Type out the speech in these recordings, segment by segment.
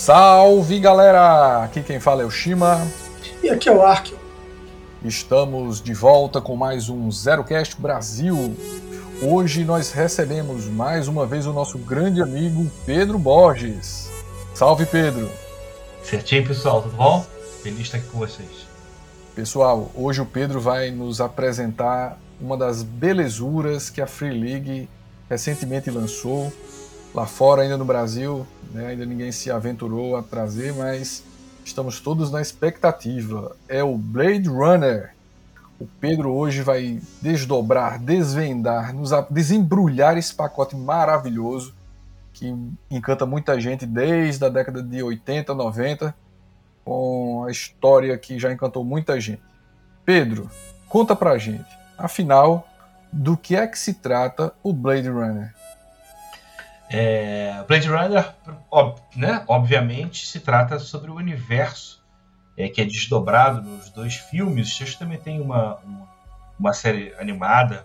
Salve galera! Aqui quem fala é o Shima. E aqui é o Arkio. Estamos de volta com mais um ZeroCast Brasil. Hoje nós recebemos mais uma vez o nosso grande amigo Pedro Borges. Salve Pedro! Certinho pessoal, tudo bom? Feliz de estar aqui com vocês. Pessoal, hoje o Pedro vai nos apresentar uma das belezuras que a Free League recentemente lançou. Lá fora, ainda no Brasil, né, ainda ninguém se aventurou a trazer, mas estamos todos na expectativa. É o Blade Runner. O Pedro hoje vai desdobrar, desvendar, nos desembrulhar esse pacote maravilhoso que encanta muita gente desde a década de 80, 90, com a história que já encantou muita gente. Pedro, conta pra gente, afinal, do que é que se trata o Blade Runner? É, Blade Runner, ob, né, obviamente, se trata sobre o universo é, que é desdobrado nos dois filmes. Acho que também tem uma, uma, uma série animada,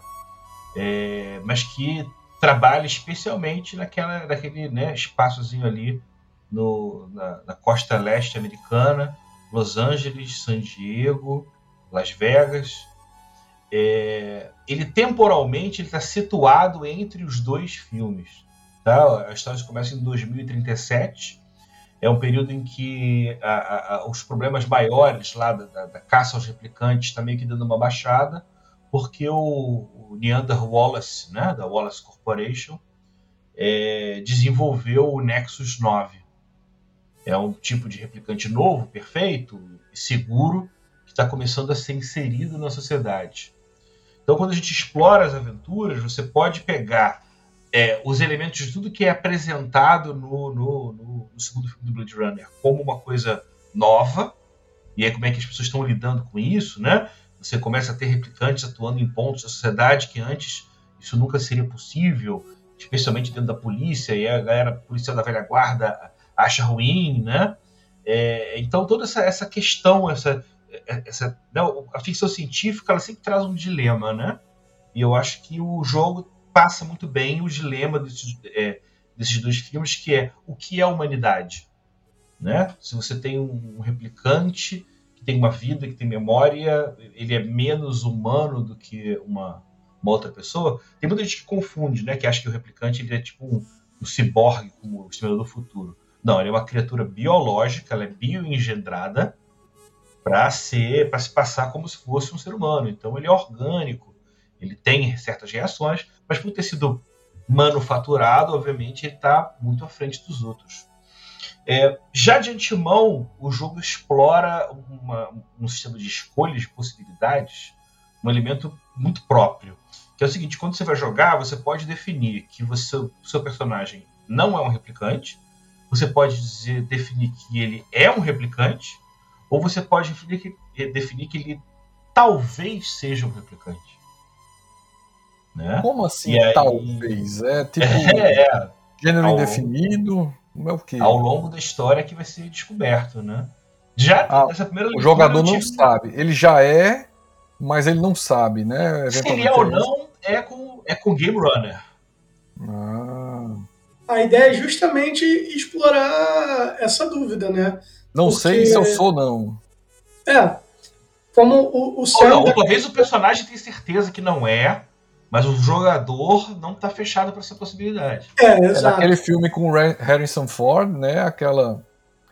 é, mas que trabalha especialmente naquela, naquele né, espaçozinho ali no, na, na, costa leste americana, Los Angeles, San Diego, Las Vegas. É, ele temporalmente está situado entre os dois filmes. Tá? A história começa em 2037. É um período em que a, a, os problemas maiores lá da, da, da caça aos replicantes está meio que dando uma baixada porque o, o Neander Wallace, né, da Wallace Corporation, é, desenvolveu o Nexus 9. É um tipo de replicante novo, perfeito seguro, que está começando a ser inserido na sociedade. Então, quando a gente explora as aventuras, você pode pegar é, os elementos de tudo que é apresentado no, no, no, no, segundo filme do Blade Runner como uma coisa nova, e é como é que as pessoas estão lidando com isso, né? Você começa a ter replicantes atuando em pontos da sociedade que antes isso nunca seria possível, especialmente dentro da polícia, e a galera policial da velha guarda acha ruim, né? É, então toda essa, essa questão, essa, essa né, a ficção científica, ela sempre traz um dilema, né? E eu acho que o jogo passa muito bem o dilema desses, é, desses dois filmes, que é o que é a humanidade, né? Se você tem um replicante tem uma vida, que tem memória, ele é menos humano do que uma, uma outra pessoa. Tem muita gente que confunde, né? Que acha que o replicante ele é tipo um, um ciborgue, como o Exterminador do Futuro. Não, ele é uma criatura biológica, ela é bioengendrada para ser, para se passar como se fosse um ser humano. Então ele é orgânico, ele tem certas reações, mas por ter sido manufaturado, obviamente ele está muito à frente dos outros. É, já de antemão, o jogo explora uma, um sistema de escolhas, de possibilidades, um elemento muito próprio. Que é o seguinte: quando você vai jogar, você pode definir que o seu personagem não é um replicante, você pode dizer, definir que ele é um replicante, ou você pode definir que, definir que ele talvez seja um replicante. Né? Como assim, aí, talvez? É tipo. É, é. Gênero indefinido? É o quê? Ao longo da história que vai ser descoberto, né? Já ah, nessa primeira O jogador não tive... sabe. Ele já é, mas ele não sabe, né? Se ele é ou não, é com, é com Game Runner. Ah. A ideia é justamente explorar essa dúvida, né? Não Porque... sei se eu sou, não. É. Como o, o céu. Ou, não, ou talvez o personagem tenha certeza que não é, mas o jogador não está fechado para essa possibilidade. É, é exato. aquele filme com Harrison Ford, né? Aquela,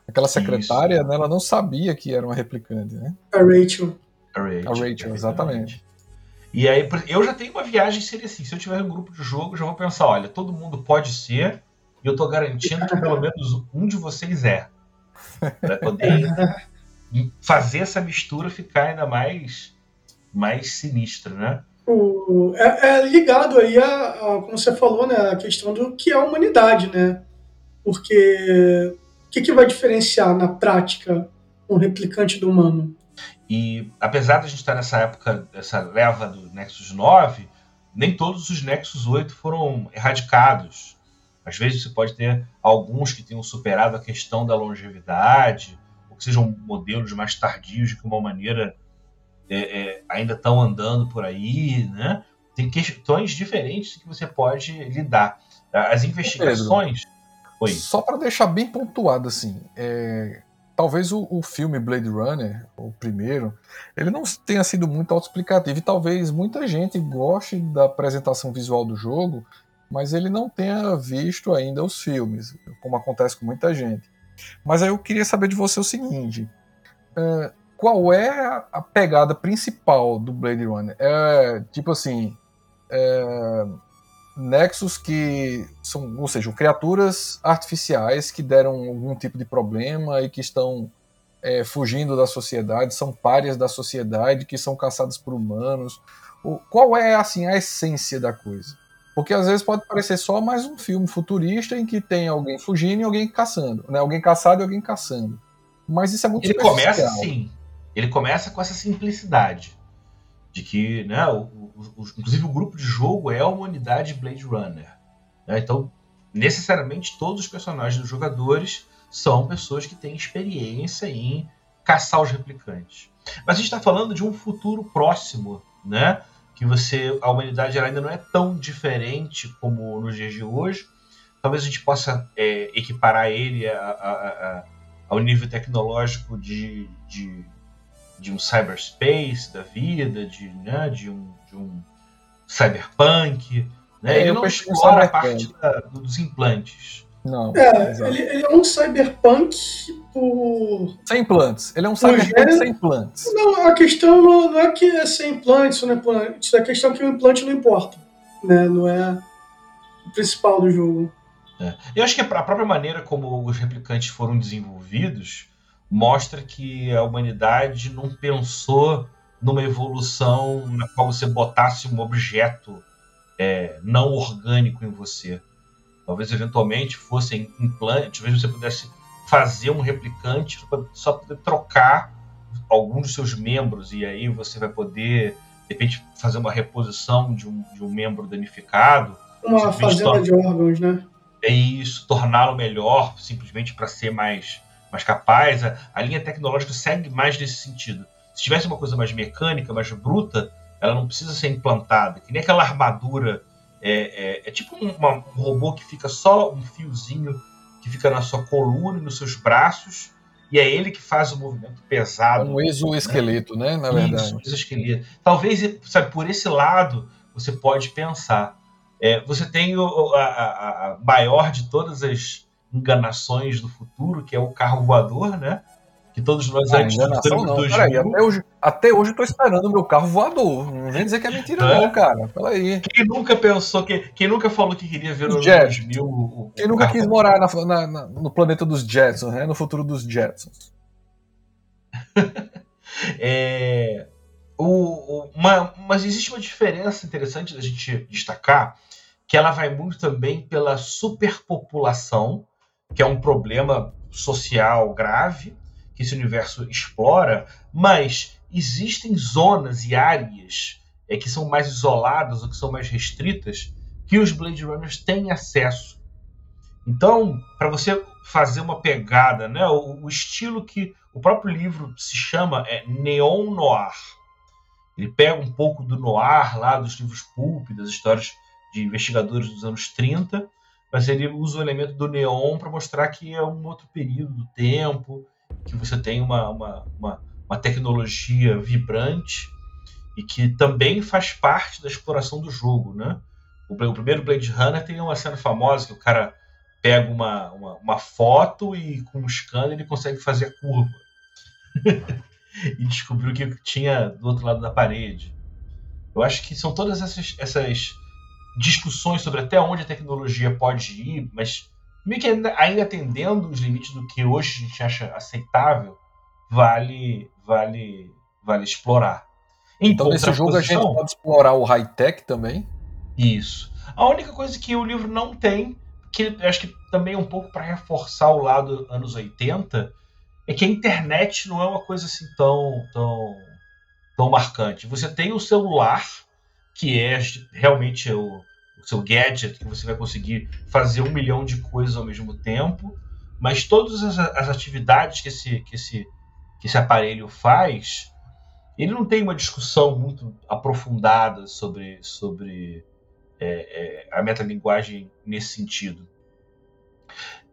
aquela secretária, né, ela não sabia que era uma replicante, né? A Rachel. A Rachel, a Rachel exatamente. E aí, eu já tenho uma viagem seria assim: se eu tiver um grupo de jogo, já vou pensar, olha, todo mundo pode ser, e eu tô garantindo que pelo menos um de vocês é. Para poder fazer essa mistura ficar ainda mais, mais sinistra, né? O, é, é, ligado aí a, a, como você falou, né, a questão do que é a humanidade, né? Porque o que, que vai diferenciar na prática um replicante do humano? E apesar de a gente estar nessa época, essa leva do Nexus 9, nem todos os Nexus 8 foram erradicados. Às vezes você pode ter alguns que tenham superado a questão da longevidade, ou que sejam modelos mais tardios de que uma maneira é, é, ainda estão andando por aí, né? Tem questões diferentes que você pode lidar. As investigações. Oi. Só para deixar bem pontuado, assim, é, talvez o, o, filme Blade Runner, o primeiro, ele não tenha sido muito autoexplicativo e talvez muita gente goste da apresentação visual do jogo, mas ele não tenha visto ainda os filmes, como acontece com muita gente. Mas aí eu queria saber de você o seguinte: é, qual é a pegada principal do Blade Runner? É tipo assim. É, nexos que são, ou seja, criaturas artificiais que deram algum tipo de problema e que estão é, fugindo da sociedade, são párias da sociedade, que são caçadas por humanos. O, qual é assim a essência da coisa? Porque às vezes pode parecer só mais um filme futurista em que tem alguém fugindo e alguém caçando, né? Alguém caçado e alguém caçando. Mas isso é muito Ele começa assim. Ele começa com essa simplicidade de que, né, o, o, inclusive o grupo de jogo é a humanidade Blade Runner. Né? Então, necessariamente todos os personagens dos jogadores são pessoas que têm experiência em caçar os replicantes. Mas a gente está falando de um futuro próximo, né? Que você, a humanidade ainda não é tão diferente como nos dias de hoje. Talvez a gente possa é, equiparar ele a, a, a, ao nível tecnológico de, de de um cyberspace da vida, de, né, de, um, de um cyberpunk. Né? É, ele não explora a parte da, dos implantes. Não. É, ele, ele, é um cyberpunk por. Sem implantes. Ele é um cyberpunk sem implantes. Não, a questão não, não, é que é sem implantes ou não é implantes. A questão é que o implante não importa. Né? Não é o principal do jogo. É. Eu acho que a própria maneira como os replicantes foram desenvolvidos mostra que a humanidade não pensou numa evolução na qual você botasse um objeto é, não orgânico em você. Talvez eventualmente fossem implantes, talvez você pudesse fazer um replicante só poder trocar alguns dos seus membros e aí você vai poder de repente fazer uma reposição de um, de um membro danificado. Uma fazenda de órgãos, né? É isso, torná-lo melhor, simplesmente para ser mais mais capaz, a, a linha tecnológica segue mais nesse sentido. Se tivesse uma coisa mais mecânica, mais bruta, ela não precisa ser implantada. Que nem aquela armadura. É, é, é tipo um, uma, um, robô que fica só um fiozinho que fica na sua coluna e nos seus braços. E é ele que faz o movimento pesado. Um exoesqueleto, né? né? Na verdade. Isso, um exoesqueleto. Talvez, sabe, por esse lado, você pode pensar. É, você tem o, a, a, a maior de todas as enganações do futuro, que é o carro voador, né? Que todos nós ah, enganação não. Peraí, até hoje, até hoje eu tô esperando o meu carro voador. Não vem dizer que é mentira, é? não, cara. Peraí. Quem nunca pensou, que, quem nunca falou que queria ver o 2000. O, quem nunca quis morar na, na, na, no planeta dos Jetsons, né? No futuro dos Jetsons. é, o, uma, mas existe uma diferença interessante da gente destacar, que ela vai muito também pela superpopulação que é um problema social grave que esse universo explora, mas existem zonas e áreas é, que são mais isoladas ou que são mais restritas que os Blade Runners têm acesso. Então, para você fazer uma pegada, né, o, o, estilo que o próprio livro se chama é neon noir. Ele pega um pouco do noir lá dos livros pulp, das histórias de investigadores dos anos 30, mas ele usa o elemento do neon para mostrar que é um outro período do tempo, que você tem uma, uma, uma, uma tecnologia vibrante e que também faz parte da exploração do jogo, né? O, o, primeiro Blade Runner tem uma cena famosa que o cara pega uma, uma, uma foto e com um scanner ele consegue fazer a curva. e descobriu o que tinha do outro lado da parede. Eu acho que são todas essas, essas discussões sobre até onde a tecnologia pode ir, mas meio que ainda, ainda atendendo os limites do que hoje a gente acha aceitável, vale vale vale explorar. Em então nesse jogo a gente pode explorar o high-tech também? Isso. A única coisa que o livro não tem, que eu acho que também é um pouco para reforçar o lado anos 80, é que a internet não é uma coisa assim tão, tão, tão marcante. Você tem o celular, que é realmente o, o seu gadget, que você vai conseguir fazer um milhão de coisas ao mesmo tempo, mas todas as, as atividades que esse, que, esse, que esse aparelho faz, ele não tem uma discussão muito aprofundada sobre, sobre é, é, a metalinguagem nesse sentido.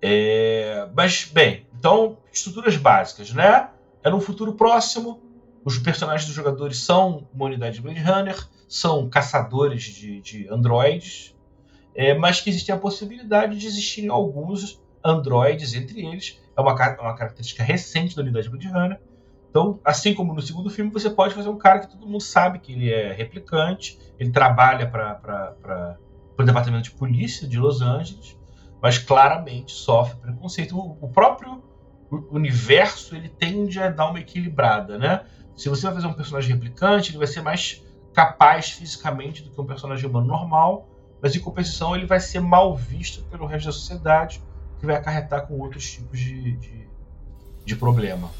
É, mas, bem, então, estruturas básicas, né? É no futuro próximo, os personagens dos jogadores são uma unidade de Blade Runner, são caçadores de, de androides, é, mas que existe a possibilidade de existirem alguns androides entre eles. É uma, uma característica recente da unidade Blade Runner. Então, assim como no segundo filme, você pode fazer um cara que todo mundo sabe que ele é replicante, ele trabalha para o departamento de polícia de Los Angeles, mas claramente sofre preconceito. O, o próprio universo ele tende a dar uma equilibrada, né? Se você vai fazer um personagem replicante, ele vai ser mais capaz fisicamente do que um personagem humano normal, mas em compensação ele vai ser mal visto pelo resto da sociedade, que vai acarretar com outros tipos de, de, de problema.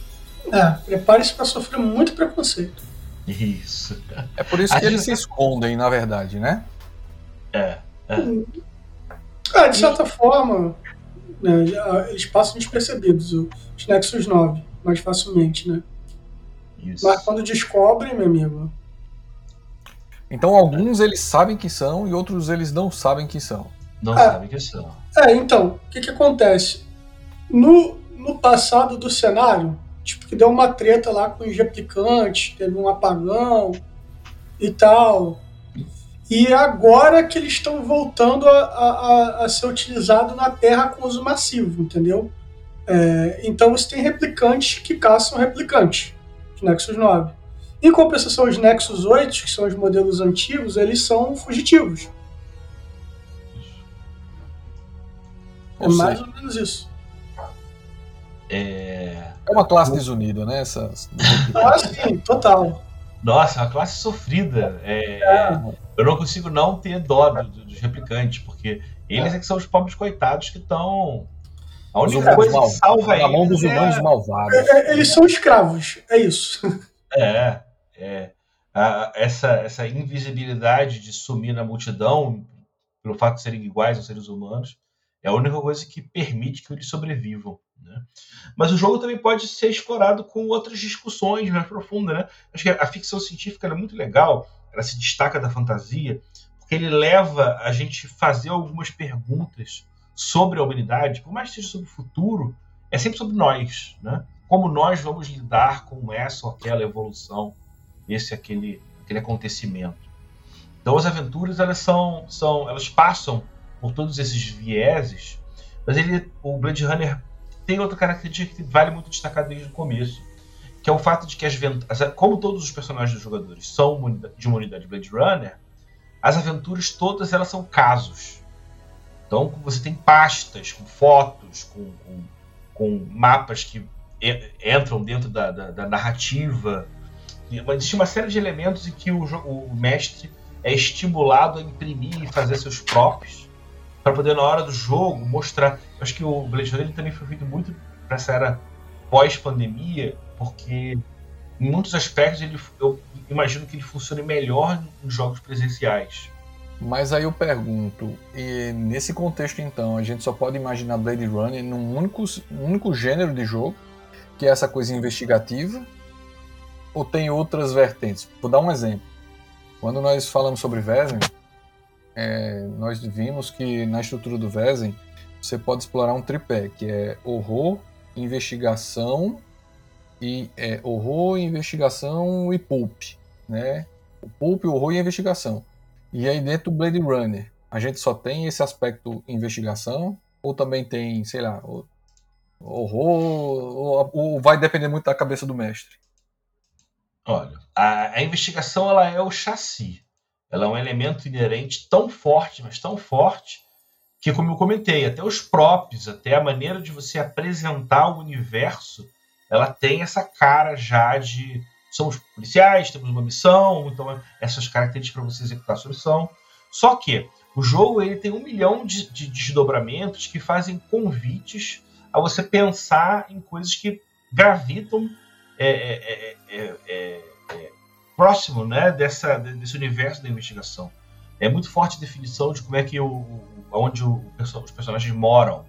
É, prepare-se para sofrer muito preconceito. Isso. É por isso que eles se escondem, na verdade, né? É. é. Ah, de certa forma, né, eles passam despercebidos, os Nexus 9, mais facilmente, né? Isso. Mas quando descobrem, meu amigo. Então alguns eles sabem que são e outros eles não sabem que são. Não é, sabem que são. É, então, o que, que acontece? No, no passado do cenário, tipo, que deu uma treta lá com os replicantes, teve um apagão e tal. E agora que eles estão voltando a, a, a ser utilizados na Terra com uso massivo, entendeu? É, então você tem replicantes que caçam replicantes, os Nexus 9. Em compensação, os Nexus 8, que são os modelos antigos, eles são fugitivos. É mais ou menos isso. É, é uma classe desunida, né? Essas... Ah, sim, total. Nossa, é uma classe sofrida. É, é. Eu não consigo não ter dó dos replicantes, porque eles é. é que são os pobres coitados que estão. A única coisa que salva eles. Na mão dos humanos é... malvados. É, eles são escravos, é isso. É, é. A, essa, essa invisibilidade de sumir na multidão, pelo fato de serem iguais aos seres humanos, é a única coisa que permite que eles sobrevivam. Né? Mas o jogo também pode ser explorado com outras discussões mais profundas. Né? Acho que a ficção científica é muito legal, ela se destaca da fantasia, porque ele leva a gente fazer algumas perguntas sobre a humanidade, por mais que seja sobre o futuro, é sempre sobre nós, né? Como nós vamos lidar com essa ou aquela evolução, esse aquele aquele acontecimento. Então as aventuras elas são são elas passam por todos esses vieses, mas ele o Blade Runner tem outra característica que vale muito destacar desde o começo, que é o fato de que as como todos os personagens dos jogadores são de uma unidade Blade Runner, as aventuras todas elas são casos. Então você tem pastas com fotos, com, com, com mapas que entram dentro da, da, da narrativa. Existe uma série de elementos em que o, o mestre é estimulado a imprimir e fazer seus próprios para poder na hora do jogo mostrar. Eu acho que o Blade Runner também foi feito muito para essa era pós-pandemia, porque em muitos aspectos ele, eu imagino que ele funcione melhor nos jogos presenciais. Mas aí eu pergunto, e nesse contexto então, a gente só pode imaginar Blade Runner num único, único gênero de jogo, que é essa coisa investigativa, ou tem outras vertentes? Vou dar um exemplo. Quando nós falamos sobre Vezem, é, nós vimos que na estrutura do Vezem você pode explorar um tripé, que é horror, investigação e é, horror, investigação e pulp, né? O pulp, horror e investigação. E aí dentro do Blade Runner, a gente só tem esse aspecto investigação ou também tem, sei lá, horror ou, ou vai depender muito da cabeça do mestre? Olha, a, a investigação ela é o chassi. Ela é um elemento inerente tão forte, mas tão forte, que, como eu comentei, até os próprios, até a maneira de você apresentar o universo, ela tem essa cara já de somos policiais, temos uma missão, então essas características para você executar a sua missão. Só que o jogo ele tem um milhão de, de desdobramentos que fazem convites a você pensar em coisas que gravitam é, é, é, é próximo né, dessa, desse universo da investigação. É muito forte a definição de como é que o, onde o, os personagens moram,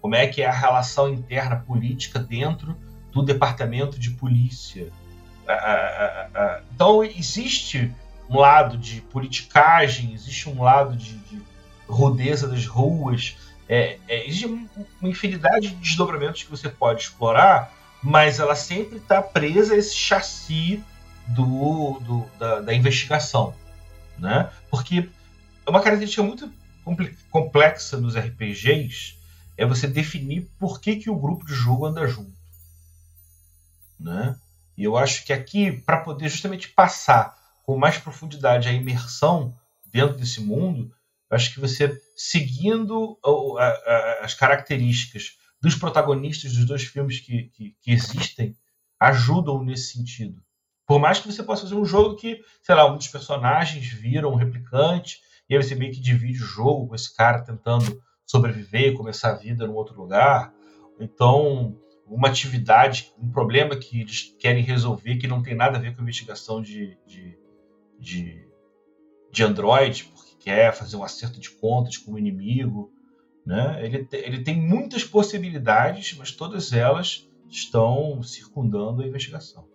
como é que é a relação interna política dentro do departamento de polícia. Então existe um lado de politicagem, existe um lado de, de rudeza das ruas, é, é, existe uma infinidade de desdobramentos que você pode explorar, mas ela sempre está presa a esse chassi do, do da, da, investigação, né? Porque é uma característica muito complexa dos RPGs é você definir por que, que o grupo de jogo anda junto, né? E eu acho que aqui, para poder justamente passar com mais profundidade a imersão dentro desse mundo, eu acho que você seguindo as características dos protagonistas dos dois filmes que, que, que existem ajudam nesse sentido. Por mais que você possa fazer um jogo que, sei lá, um dos personagens vira um replicante, e aí você meio que divide o jogo com esse cara tentando sobreviver e começar a vida num outro lugar. Então, uma atividade, um problema que eles querem resolver que não tem nada a ver com a investigação de, de, de, de Android, porque quer fazer um acerto de contas com o inimigo. Né? Ele, ele tem muitas possibilidades, mas todas elas estão circundando a investigação.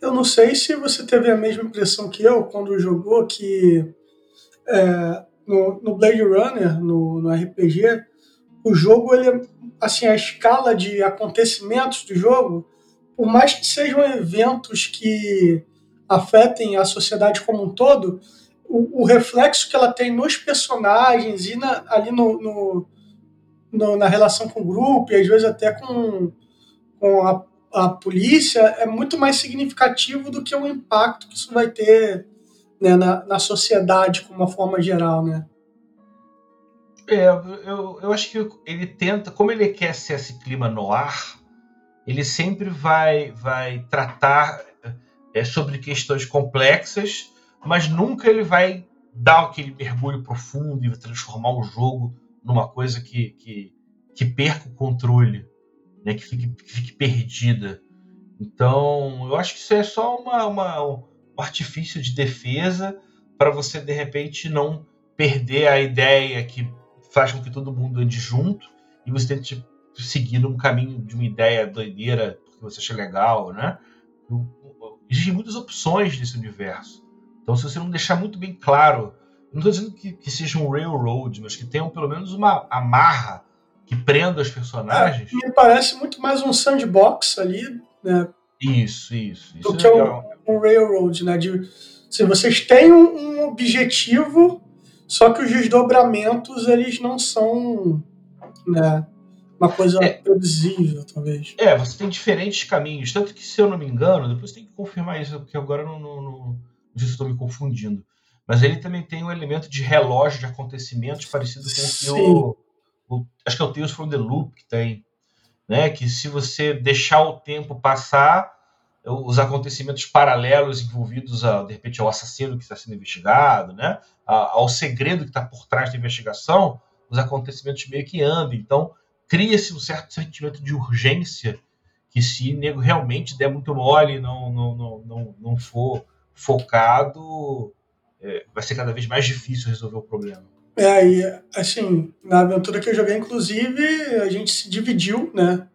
Eu não sei se você teve a mesma impressão que eu quando jogou que é, no, no, Blade Runner, no, no, RPG, o jogo, ele, assim, a escala de acontecimentos do jogo, por mais que sejam eventos que afetem a sociedade como um todo, o, o reflexo que ela tem nos personagens e na, ali no, no, no, na relação com o grupo, e às vezes até com, com a, a polícia, é muito mais significativo do que o impacto que isso vai ter né, na, na sociedade, de uma forma geral, né? É, eu, eu acho que ele tenta, como ele quer ser esse clima no ar, ele sempre vai, vai tratar é, sobre questões complexas, mas nunca ele vai dar aquele mergulho profundo e transformar o jogo numa coisa que, que, que perca o controle, né, que, fique, que fique perdida. Então, eu acho que isso é só uma, uma um artifício de defesa para você, de repente, não perder a ideia que com que todo mundo ande junto e você tente seguir um caminho de uma ideia doideira que você acha legal, né? Existem muitas opções nesse universo. Então, se você não deixar muito bem claro, não estou dizendo que, que, seja um railroad, mas que tenham pelo menos uma amarra que prenda os personagens. É, me parece muito mais um sandbox ali, né? Isso, isso. isso do é que um, um, railroad, né? De, se vocês têm um, um objetivo só que os desdobramentos, eles não são né, uma coisa é, previsível, talvez. É, você tem diferentes caminhos. Tanto que, se eu não me engano, depois tem que confirmar isso, porque agora não, não, não, estou me confundindo. Mas ele também tem um elemento de relógio de acontecimentos parecido com Sim. o que o, o. Acho que é o Tales from the Loop que tem. Né? Que se você deixar o tempo passar, os acontecimentos paralelos envolvidos, a, de repente, ao assassino que está sendo investigado, né? ao segredo que está por trás da investigação, os acontecimentos meio que andam. Então, cria-se um certo sentimento de urgência que se nego realmente der muito mole não, não, não, não, não for focado, é, vai ser cada vez mais difícil resolver o problema. É, e assim, na aventura que eu joguei, inclusive, a gente se dividiu, né?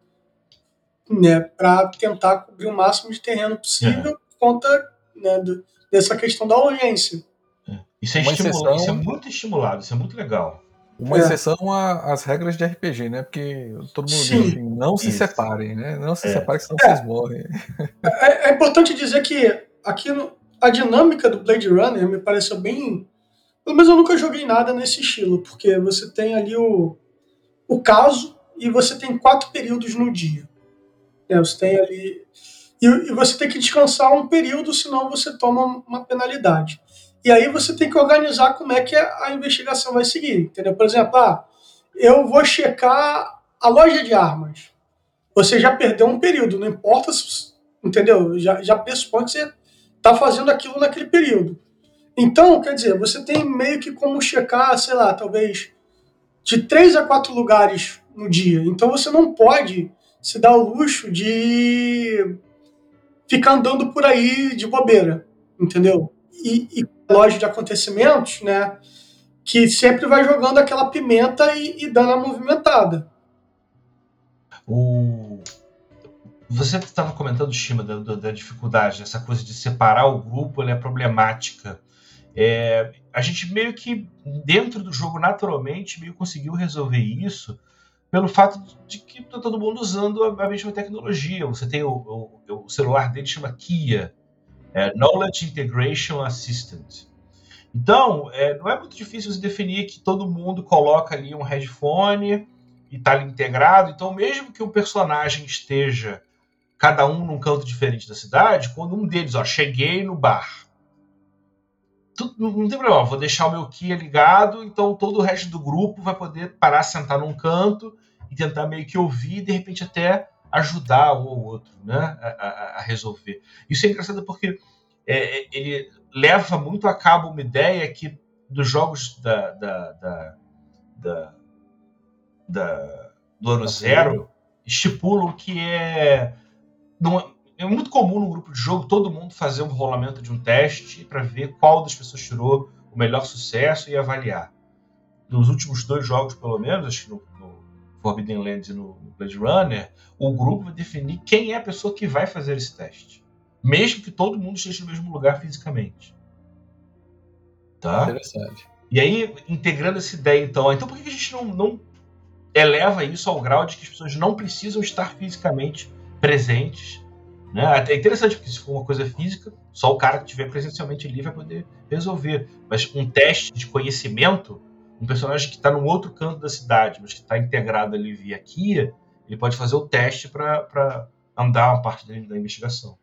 Né, para tentar cobrir o máximo de terreno possível é. por conta né, do, dessa questão da urgência. É. Isso, é exceção, isso é muito estimulado, isso é muito legal. Uma é. exceção às regras de RPG, né? Porque todo mundo Sim. diz assim, não se Isso. separem, né? Não se é. separem, senão é. vocês morrem. É, é, importante dizer que aqui no, a dinâmica do Blade Runner me pareceu bem. Pelo menos eu nunca joguei nada nesse estilo, porque você tem ali o, o caso e você tem quatro períodos no dia. É, você tem ali. E, e, você tem que descansar um período, senão você toma uma penalidade. E aí você tem que organizar como é que a investigação vai seguir. Entendeu? Por exemplo, ah, eu vou checar a loja de armas. Você já perdeu um período, não importa se. Entendeu? Já, já pressupõe que você está fazendo aquilo naquele período. Então, quer dizer, você tem meio que como checar, sei lá, talvez de três a quatro lugares no dia. Então você não pode se dá o luxo de ficar andando por aí de bobeira, entendeu? E, e loja de acontecimentos, né? Que sempre vai jogando aquela pimenta e, e dando a movimentada. O... Você estava comentando, Shima, da, da, dificuldade, essa coisa de separar o grupo, ela é problemática. É, a gente meio que, dentro do jogo, naturalmente, meio conseguiu resolver isso pelo fato de que está todo mundo usando a, mesma tecnologia. Você tem o, o, o celular dele chama Kia, é, Knowledge Integration Assistant. Então, é, não é muito difícil você definir que todo mundo coloca ali um headphone e está ali integrado. Então, mesmo que o personagem esteja cada um num canto diferente da cidade, quando um deles, ó, cheguei no bar, tudo, não tem problema, vou deixar o meu Kia ligado, então todo o resto do grupo vai poder parar, sentar num canto e tentar meio que ouvir e de repente até ajudar um ou outro né, a, a, a resolver. Isso é engraçado porque é, é, ele leva muito a cabo uma ideia que dos jogos da, da, da, da, do ano zero estipulam que é, não, é muito comum no grupo de jogo todo mundo fazer um rolamento de um teste para ver qual das pessoas tirou o melhor sucesso e avaliar. Nos últimos dois jogos, pelo menos, acho que no Forbidden Lands e no, no Blade Runner, o grupo vai definir quem é a pessoa que vai fazer esse teste. Mesmo que todo mundo esteja no mesmo lugar fisicamente. Tá? Interessante. E aí, integrando essa ideia, então, então por que a gente não, não eleva isso ao grau de que as pessoas não precisam estar fisicamente presentes né? É interessante, porque se for uma coisa física, só o cara que estiver presencialmente ali vai poder resolver. Mas um teste de conhecimento, um personagem que está num outro canto da cidade, mas que está integrado ali via Kia, ele pode fazer o teste para andar uma parte da investigação.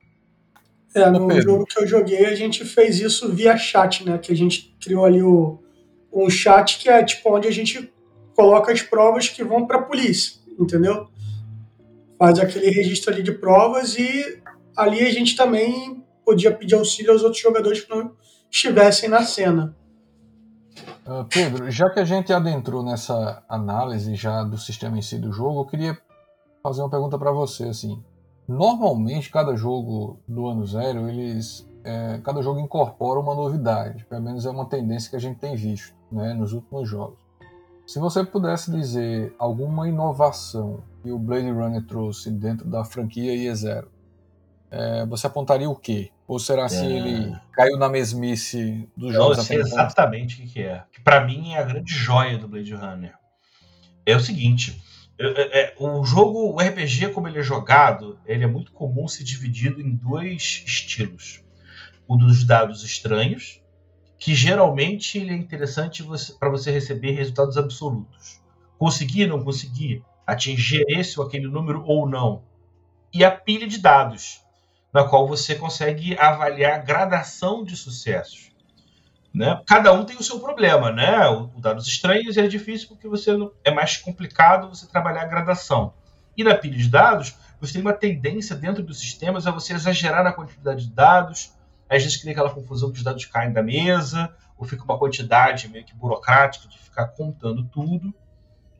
É, no Pedro. jogo que eu joguei, a gente fez isso via chat, né? Que a gente criou ali o, um chat que é tipo onde a gente coloca as provas que vão para a polícia, entendeu? Faz aquele registro ali de provas e ali a gente também podia pedir auxílio aos outros jogadores que não estivessem na cena. Uh, Pedro, já que a gente adentrou nessa análise já do sistema em si do jogo, eu queria fazer uma pergunta para você assim. Normalmente cada jogo do ano zero, eles é, cada jogo incorpora uma novidade, pelo menos é uma tendência que a gente tem visto, né, nos últimos jogos. Se você pudesse dizer alguma inovação que o Blade Runner trouxe dentro da franquia IE0, é, você apontaria o quê? Ou será se é... ele caiu na mesmice dos jogos? Eu sei exatamente o que é. Que para mim é a grande joia do Blade Runner. É o seguinte, é, é, o jogo, o RPG como ele é jogado, ele é muito comum ser dividido em dois estilos. O dos dados estranhos, que geralmente ele é interessante para você receber resultados absolutos. Conseguir, não conseguir, atingir esse ou aquele número ou não. E a pilha de dados, na qual você consegue avaliar a gradação de sucessos. Né? Cada um tem o seu problema, né? O, dados estranhos é difícil porque você não, é mais complicado você trabalhar a gradação. E na pilha de dados, você tem uma tendência dentro dos sistemas a você exagerar na quantidade de dados. Às vezes cria aquela confusão que os dados caem da mesa, ou fica uma quantidade meio que burocrática de ficar contando tudo.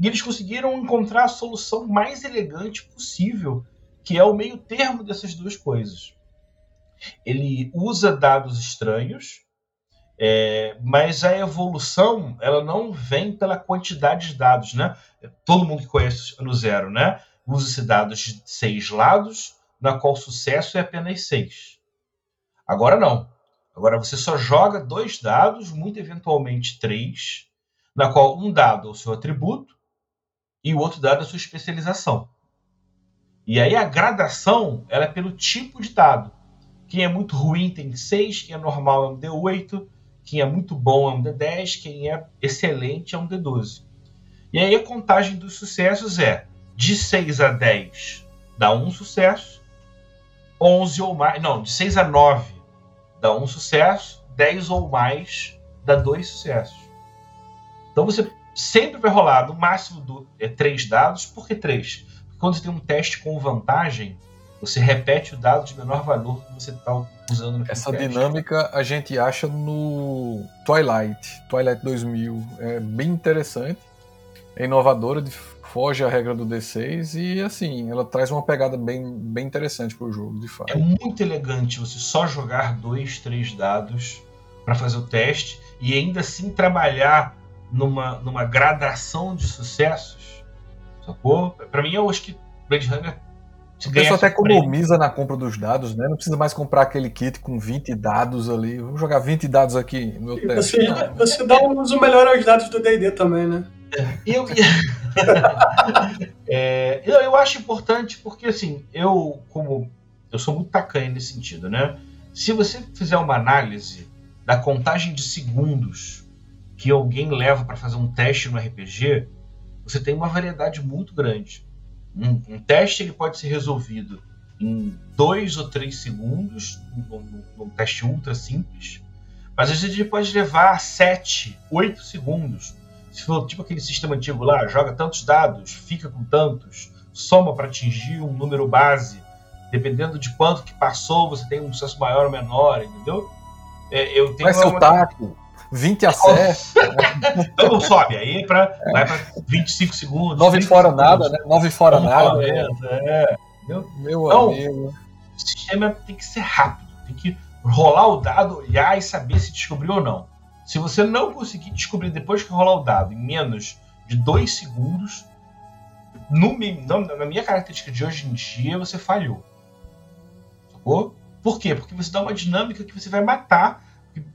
E eles conseguiram encontrar a solução mais elegante possível que é o meio termo dessas duas coisas. Ele usa dados estranhos, é, mas a evolução ela não vem pela quantidade de dados, né? Todo mundo que conhece no zero, né? Usa-se dados de seis lados, na qual o sucesso é apenas seis. Agora não. Agora você só joga dois dados, muito eventualmente três, na qual um dado é o seu atributo e o outro dado é a sua especialização. E aí a gradação ela é pelo tipo de dado. Quem é muito ruim tem 6, quem é normal é um D8, quem é muito bom é um D10, quem é excelente é um D12. E aí a contagem dos sucessos é de 6 a 10 dá um sucesso, 11 ou mais, não, de 6 a 9 dá um sucesso, 10 ou mais dá dois sucessos. Então você sempre vai rolar no máximo do, é, três dados, por que três? Quando você tem um teste com vantagem, você repete o dado de menor valor que você está usando no Essa teste. dinâmica a gente acha no Twilight, Twilight 2000. É bem interessante, é inovadora, foge à regra do D6 e assim, ela traz uma pegada bem, bem interessante para o jogo, de fato. É muito elegante você só jogar dois, três dados para fazer o teste e ainda assim trabalhar numa, numa gradação de sucessos Sacou? Pra mim, eu acho que Blade Runner A pessoa até economiza na compra dos dados, né? Não precisa mais comprar aquele kit com 20 dados ali. Vamos jogar 20 dados aqui no meu teste. Você, você dá um uso melhor aos dados do D&D também, né? Eu, é, eu, eu acho importante porque, assim, eu, como. Eu sou muito tacanho nesse sentido, né? Se você fizer uma análise da contagem de segundos que alguém leva para fazer um teste no RPG, você tem uma variedade muito grande. Um, um, teste ele pode ser resolvido em dois ou três segundos, num, num teste ultra simples, mas às vezes ele pode levar sete, oito segundos se for tipo aquele sistema antigo lá, joga tantos dados, fica com tantos, soma para atingir um número base, dependendo de quanto que passou, você tem um sucesso maior ou menor, entendeu? É, eu tenho Vai ser o taco, 20 a 7. então não sobe, aí pra, é. vai para 25 segundos. 9 fora segundos, nada, né? 9 fora nada. É, é, Meu então, amigo. O sistema tem que ser rápido, tem que rolar o dado, olhar e saber se descobriu ou não. Se você não conseguir descobrir depois que rolar o dado em menos de dois segundos, no, na minha característica de hoje em dia, você falhou. Sacou? Por quê? Porque você dá uma dinâmica que você vai matar.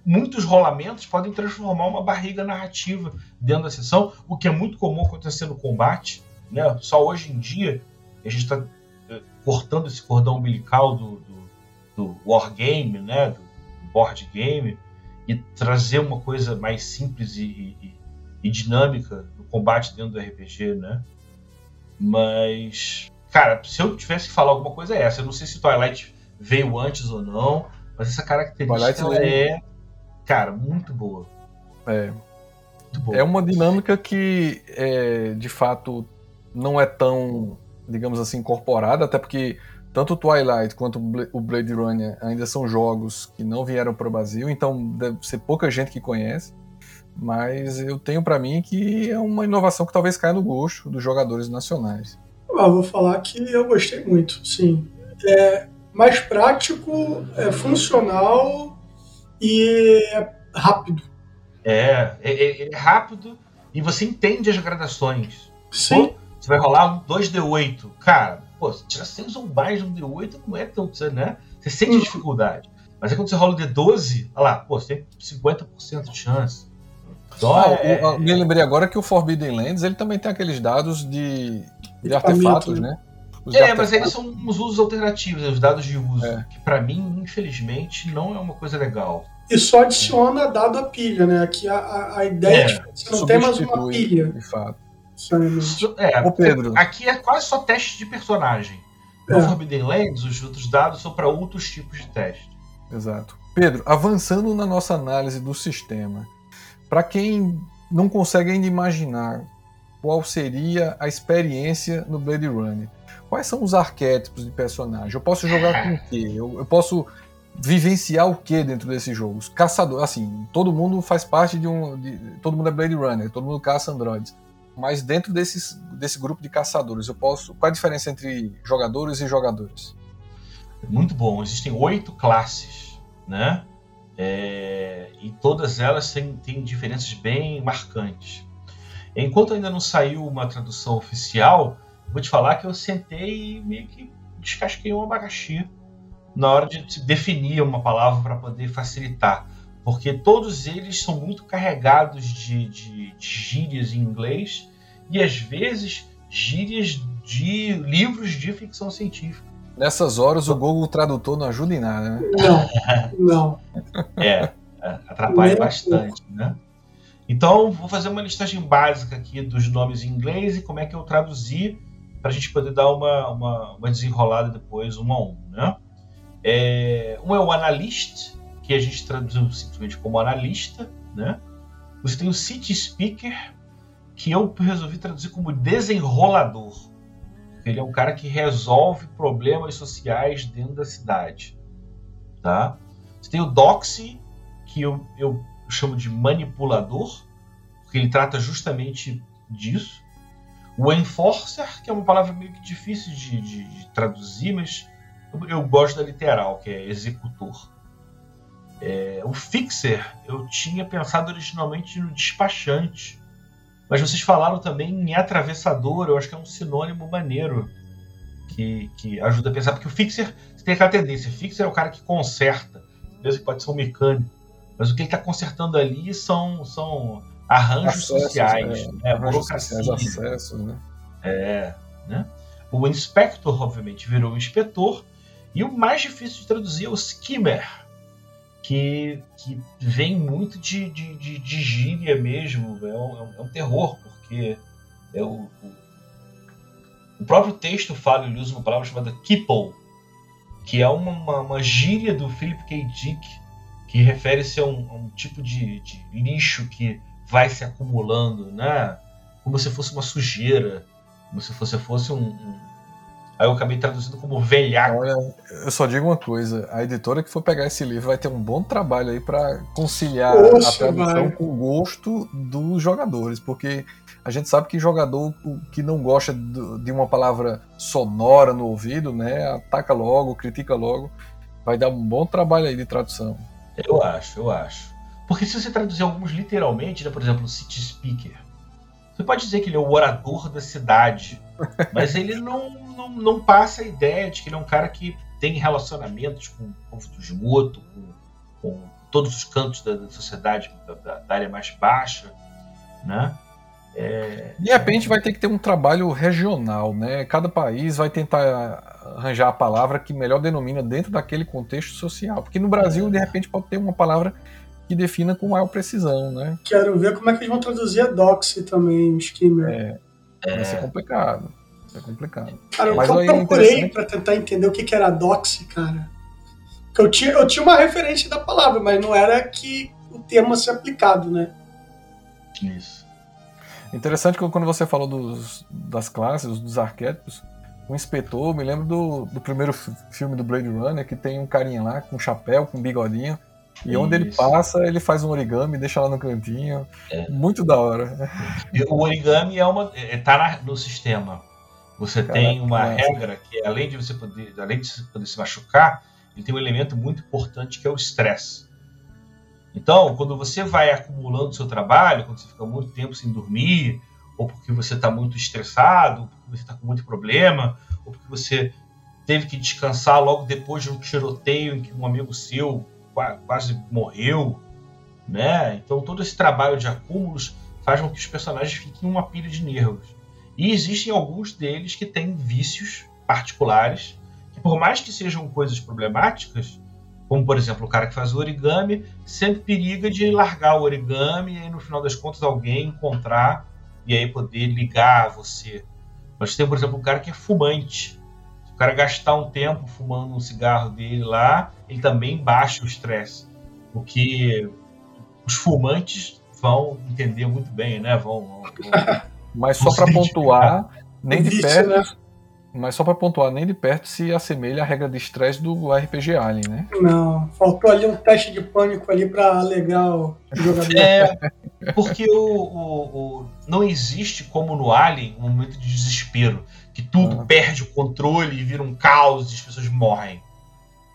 Muitos rolamentos podem transformar uma barriga narrativa dentro da sessão, o que é muito comum acontecer no combate. Né? Só hoje em dia a gente está eh, cortando esse cordão umbilical do, do, do wargame, né? do, do board game, e trazer uma coisa mais simples e, e, e dinâmica no combate dentro do RPG, né? Mas, cara, se eu tivesse que falar alguma coisa é essa. Eu não sei se Twilight veio antes ou não, mas essa característica é, cara, muito boa. É. Muito boa. É uma dinâmica que, é, de fato, não é tão, digamos assim, incorporada, até porque tanto o Twilight quanto o Blade Runner ainda são jogos que não vieram para o Brasil, então deve ser pouca gente que conhece. Mas eu tenho para mim que é uma inovação que talvez caia no gosto dos jogadores nacionais. Ah, vou falar que eu gostei muito, sim. É mais prático, é funcional e é rápido. É, é, é, é rápido e você entende as gradações. Sim. Pô, você vai rolar um 2D8. Cara, pô, se tirar 6 ou mais de um D8 não é tão, né? Você sente uhum. dificuldade. Mas aí quando você rola o D12, olha lá, pô, você tem 50% de chance. Então, ah, é... o, me lembrei agora que o Forbidden Lands ele também tem aqueles dados de, de artefatos, né? Os é, mas eles são uns usos alternativos, os dados de uso, é. que para mim, infelizmente, não é uma coisa legal. E só adiciona dado à pilha, né? Aqui a, a, a ideia é, é que você não tem mais uma pilha. De fato. É, Ô Pedro. Aqui é quase só teste de personagem. No é. Forbidden Lands, os outros dados são para outros tipos de teste. Exato. Pedro, avançando na nossa análise do sistema, para quem não consegue ainda imaginar qual seria a experiência no Blade Runner, quais são os arquétipos de personagem? Eu posso jogar com o quê? Eu, eu posso vivenciar o que dentro desses jogos? Caçador, assim, todo mundo faz parte de um. De, todo mundo é Blade Runner, todo mundo caça androides mas dentro desses, desse grupo de caçadores, eu posso. Qual a diferença entre jogadores e jogadores? Muito bom. Existem oito classes, né? É, e todas elas têm, têm diferenças bem marcantes. Enquanto ainda não saiu uma tradução oficial, vou te falar que eu sentei e meio que descasquei um abacaxi na hora de definir uma palavra para poder facilitar porque todos eles são muito carregados de, de, de gírias em inglês e às vezes gírias de livros de ficção científica. Nessas horas o Google Tradutor não ajuda em nada, né? Não, não. É, é atrapalha bastante, né? Então, vou fazer uma listagem básica aqui dos nomes em inglês e como é que eu traduzi para a gente poder dar uma, uma, uma, desenrolada depois, um a um, né? É, um é o analyst, que a gente traduziu simplesmente como analista, né? Você tem o city speaker, que eu resolvi traduzir como desenrolador. Ele é um cara que resolve problemas sociais dentro da cidade, tá? Você tem o doxy, que eu, eu chamo de manipulador, porque ele trata justamente disso. O enforcer, que é uma palavra meio que difícil de, de, de traduzir, mas eu, eu gosto da literal, que é executor. É, o Fixer, eu tinha pensado originalmente no despachante. Mas vocês falaram também em atravessador, eu acho que é um sinônimo maneiro. que, que ajuda a pensar, porque o fixer tem aquela tendência, fixer é o cara que conserta, mesmo que pode ser um mecânico, mas o que ele está consertando ali são, são arranjos acessos, sociais, é, né? burocracia. acessos, né? É, né? O inspector, obviamente, virou o inspetor, e o mais difícil de traduzir é o skimmer, que, que vem muito de, de, de, de gíria mesmo, é um, é um, terror, porque é o, o, o, próprio texto fala, ele usa uma palavra chamada kipple, que é uma, uma, uma gíria do Philip K. Dick, que refere-se a, um, a um, tipo de, de, lixo que vai se acumulando, né? Como se fosse uma sujeira, como se fosse, fosse um, um Aí eu acabei traduzindo como velhaco. Olha, eu só digo uma coisa: a editora que for pegar esse livro vai ter um bom trabalho aí para conciliar Oxe, a tradução vai. com o gosto dos jogadores, porque a gente sabe que jogador que não gosta de uma palavra sonora no ouvido, né, ataca logo, critica logo, vai dar um bom trabalho aí de tradução. Eu acho, eu acho. Porque se você traduzir alguns literalmente, né, por exemplo, City Speaker, você pode dizer que ele é o orador da cidade, mas ele não, não, não passa a ideia de que ele é um cara que tem relacionamentos com o povo do esgoto, com, com todos os cantos da, da sociedade, da, da, área mais baixa, né? É... De repente vai ter que ter um trabalho regional, né? Cada país vai tentar arranjar a palavra que melhor denomina dentro daquele contexto social, porque no Brasil de repente pode ter uma palavra que defina com maior precisão, né? Quero ver como é que eles vão traduzir a doxy também, skimmer. É, é. vai ser complicado. Vai ser complicado. Cara, Mas eu procurei é para tentar entender o que, que era doxy, cara. Eu tinha, eu tinha uma referência da palavra, mas não era que o termo ser aplicado, né? Isso. Interessante que quando você falou dos, das classes, dos arquétipos, o inspetor, me lembro do, do primeiro filme do Blade Runner, que tem um carinha lá com chapéu, com bigodinho, e Isso. onde ele passa, ele faz um origami, deixa lá no cantinho. É. Muito da hora. O origami é uma. É, tá no sistema. Você Caraca, tem uma regra que, além de você poder, além de você poder se machucar, ele tem um elemento muito importante que é o estresse. Então, quando você vai acumulando seu trabalho, quando você fica muito tempo sem dormir, ou porque você está muito estressado, ou porque você está com muito problema, ou porque você teve que descansar logo depois de um tiroteio em que um amigo seu quase morreu, né? Então todo esse trabalho de acúmulos faz com que os personagens fiquem uma pilha de nervos. E existem alguns deles que têm vícios particulares, que por mais que sejam coisas problemáticas, como por exemplo o cara que faz o origami, sempre periga de largar o origami e aí, no final das contas alguém encontrar e aí poder ligar a você. Mas tem, por exemplo, um cara que é fumante o cara gastar um tempo fumando um cigarro dele lá, ele também baixa o estresse. O que os fumantes vão entender muito bem, né? Vão, vão, vão Mas só para pontuar, nem de perto. Mas só para pontuar, nem de perto se assemelha à regra de estresse do RPG Alien, né? Não, faltou ali um teste de pânico ali para alegar o jogador. É, porque o, o, o, não existe como no Alien um momento de desespero que tudo uhum. perde o controle e vira um caos e as pessoas morrem.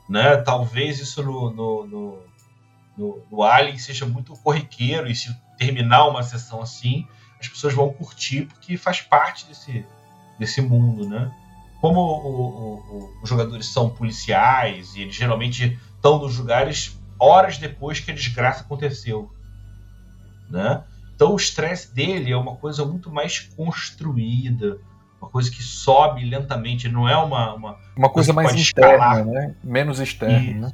Né? Talvez isso no, no, no, no, no Alien seja muito corriqueiro e se terminar uma sessão assim, as pessoas vão curtir porque faz parte desse, desse mundo, né? Como o, o, os jogadores são policiais e eles geralmente estão nos lugares horas depois que a desgraça aconteceu, né? Então o estresse dele é uma coisa muito mais construída, uma coisa que sobe lentamente, não é uma. Uma, uma coisa, mais interna, né? Menos externa, Isso. né?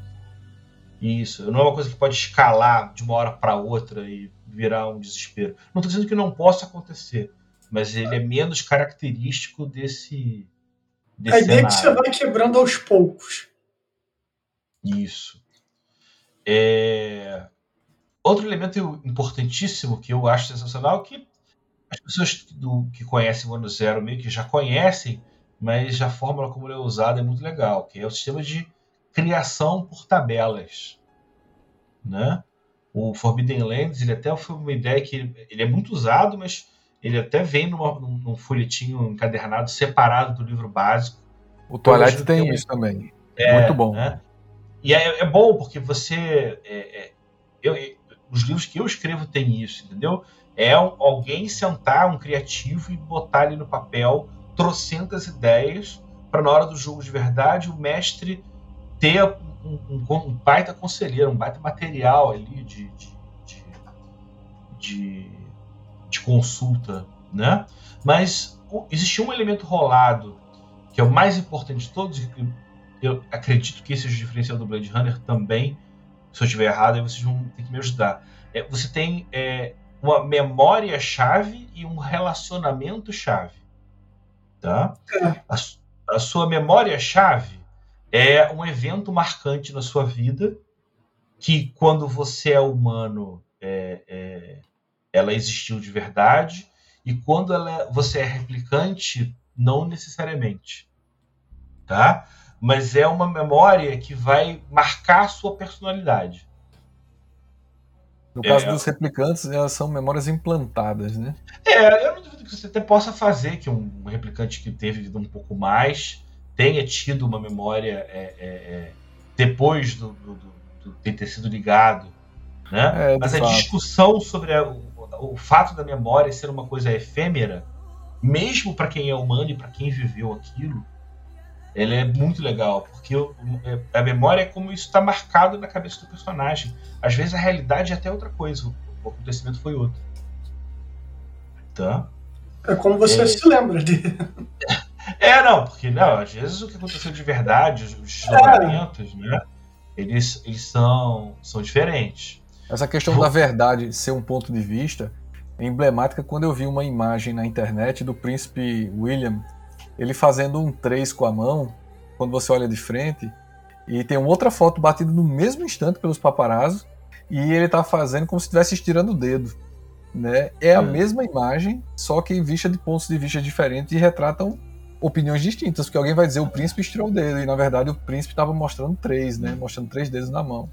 Isso, não é uma coisa que pode escalar de uma hora para outra e virar um desespero. Não estou dizendo que não possa acontecer, mas ele é menos característico desse. Desse a ideia cenário. é que você vai quebrando aos poucos. Isso. É... Outro elemento importantíssimo que eu acho sensacional é que as pessoas do, que conhecem o ano zero meio que já conhecem, mas a fórmula como ele é usada é muito legal, que é o sistema de criação por tabelas, né? O Forbidden Lands, ele até foi uma ideia que ele, ele é muito usado, mas ele até vem numa, num, folhetinho encadernado separado do livro básico. O Twilight tem, tem isso também. É, muito bom. Né? E é, é, bom porque você. É, é eu, os livros que eu escrevo têm isso, entendeu? é alguém sentar, um criativo, e botar ali no papel trocentas ideias para na hora do jogo de verdade o mestre ter um, um, um baita conselheiro, um baita material ali de, de, de, de, de consulta, né? Mas existia um elemento rolado que é o mais importante de todos, eu acredito que esse seja o diferencial do Blade Runner também, se eu estiver errado, aí vocês vão ter que me ajudar. É, você tem é, uma memória-chave e um relacionamento-chave. Tá? É. A, a sua memória-chave é um evento marcante na sua vida que, quando você é humano, é, é, ela existiu de verdade, e quando ela, você é replicante, não necessariamente. Tá? Mas é uma memória que vai marcar a sua personalidade. No caso é, dos replicantes, elas são memórias implantadas, né? É, eu não duvido que você até possa fazer que um replicante que teve vida um pouco mais tenha tido uma memória é, é, é depois do, do, do, de ter sido ligado, né? É, Mas a fato. discussão sobre a, o, fato da memória ser uma coisa efêmera, mesmo para quem é humano e para quem viveu aquilo, ela é muito legal, porque é, a memória é como isso está marcado na cabeça do personagem. Às vezes a realidade é até outra coisa, o acontecimento foi outro. Tá? É como você é... se lembra de. É, não, porque não, às vezes o que aconteceu de verdade, os desdobramentos, é. né? Eles, eles são, são diferentes. Essa questão da verdade ser um ponto de vista é emblemática quando eu vi uma imagem na internet do príncipe William ele fazendo um 3 com a mão, quando você olha de frente, e tem uma outra foto batida no mesmo instante pelos paparazzi, e ele tá fazendo como se estivesse estirando o dedo. Né? É a mesma imagem, só que vista de pontos de vista diferentes e retratam opiniões distintas, porque alguém vai dizer o príncipe estirou o dedo, e na verdade o príncipe estava mostrando três, né? Mostrando três dedos na mão.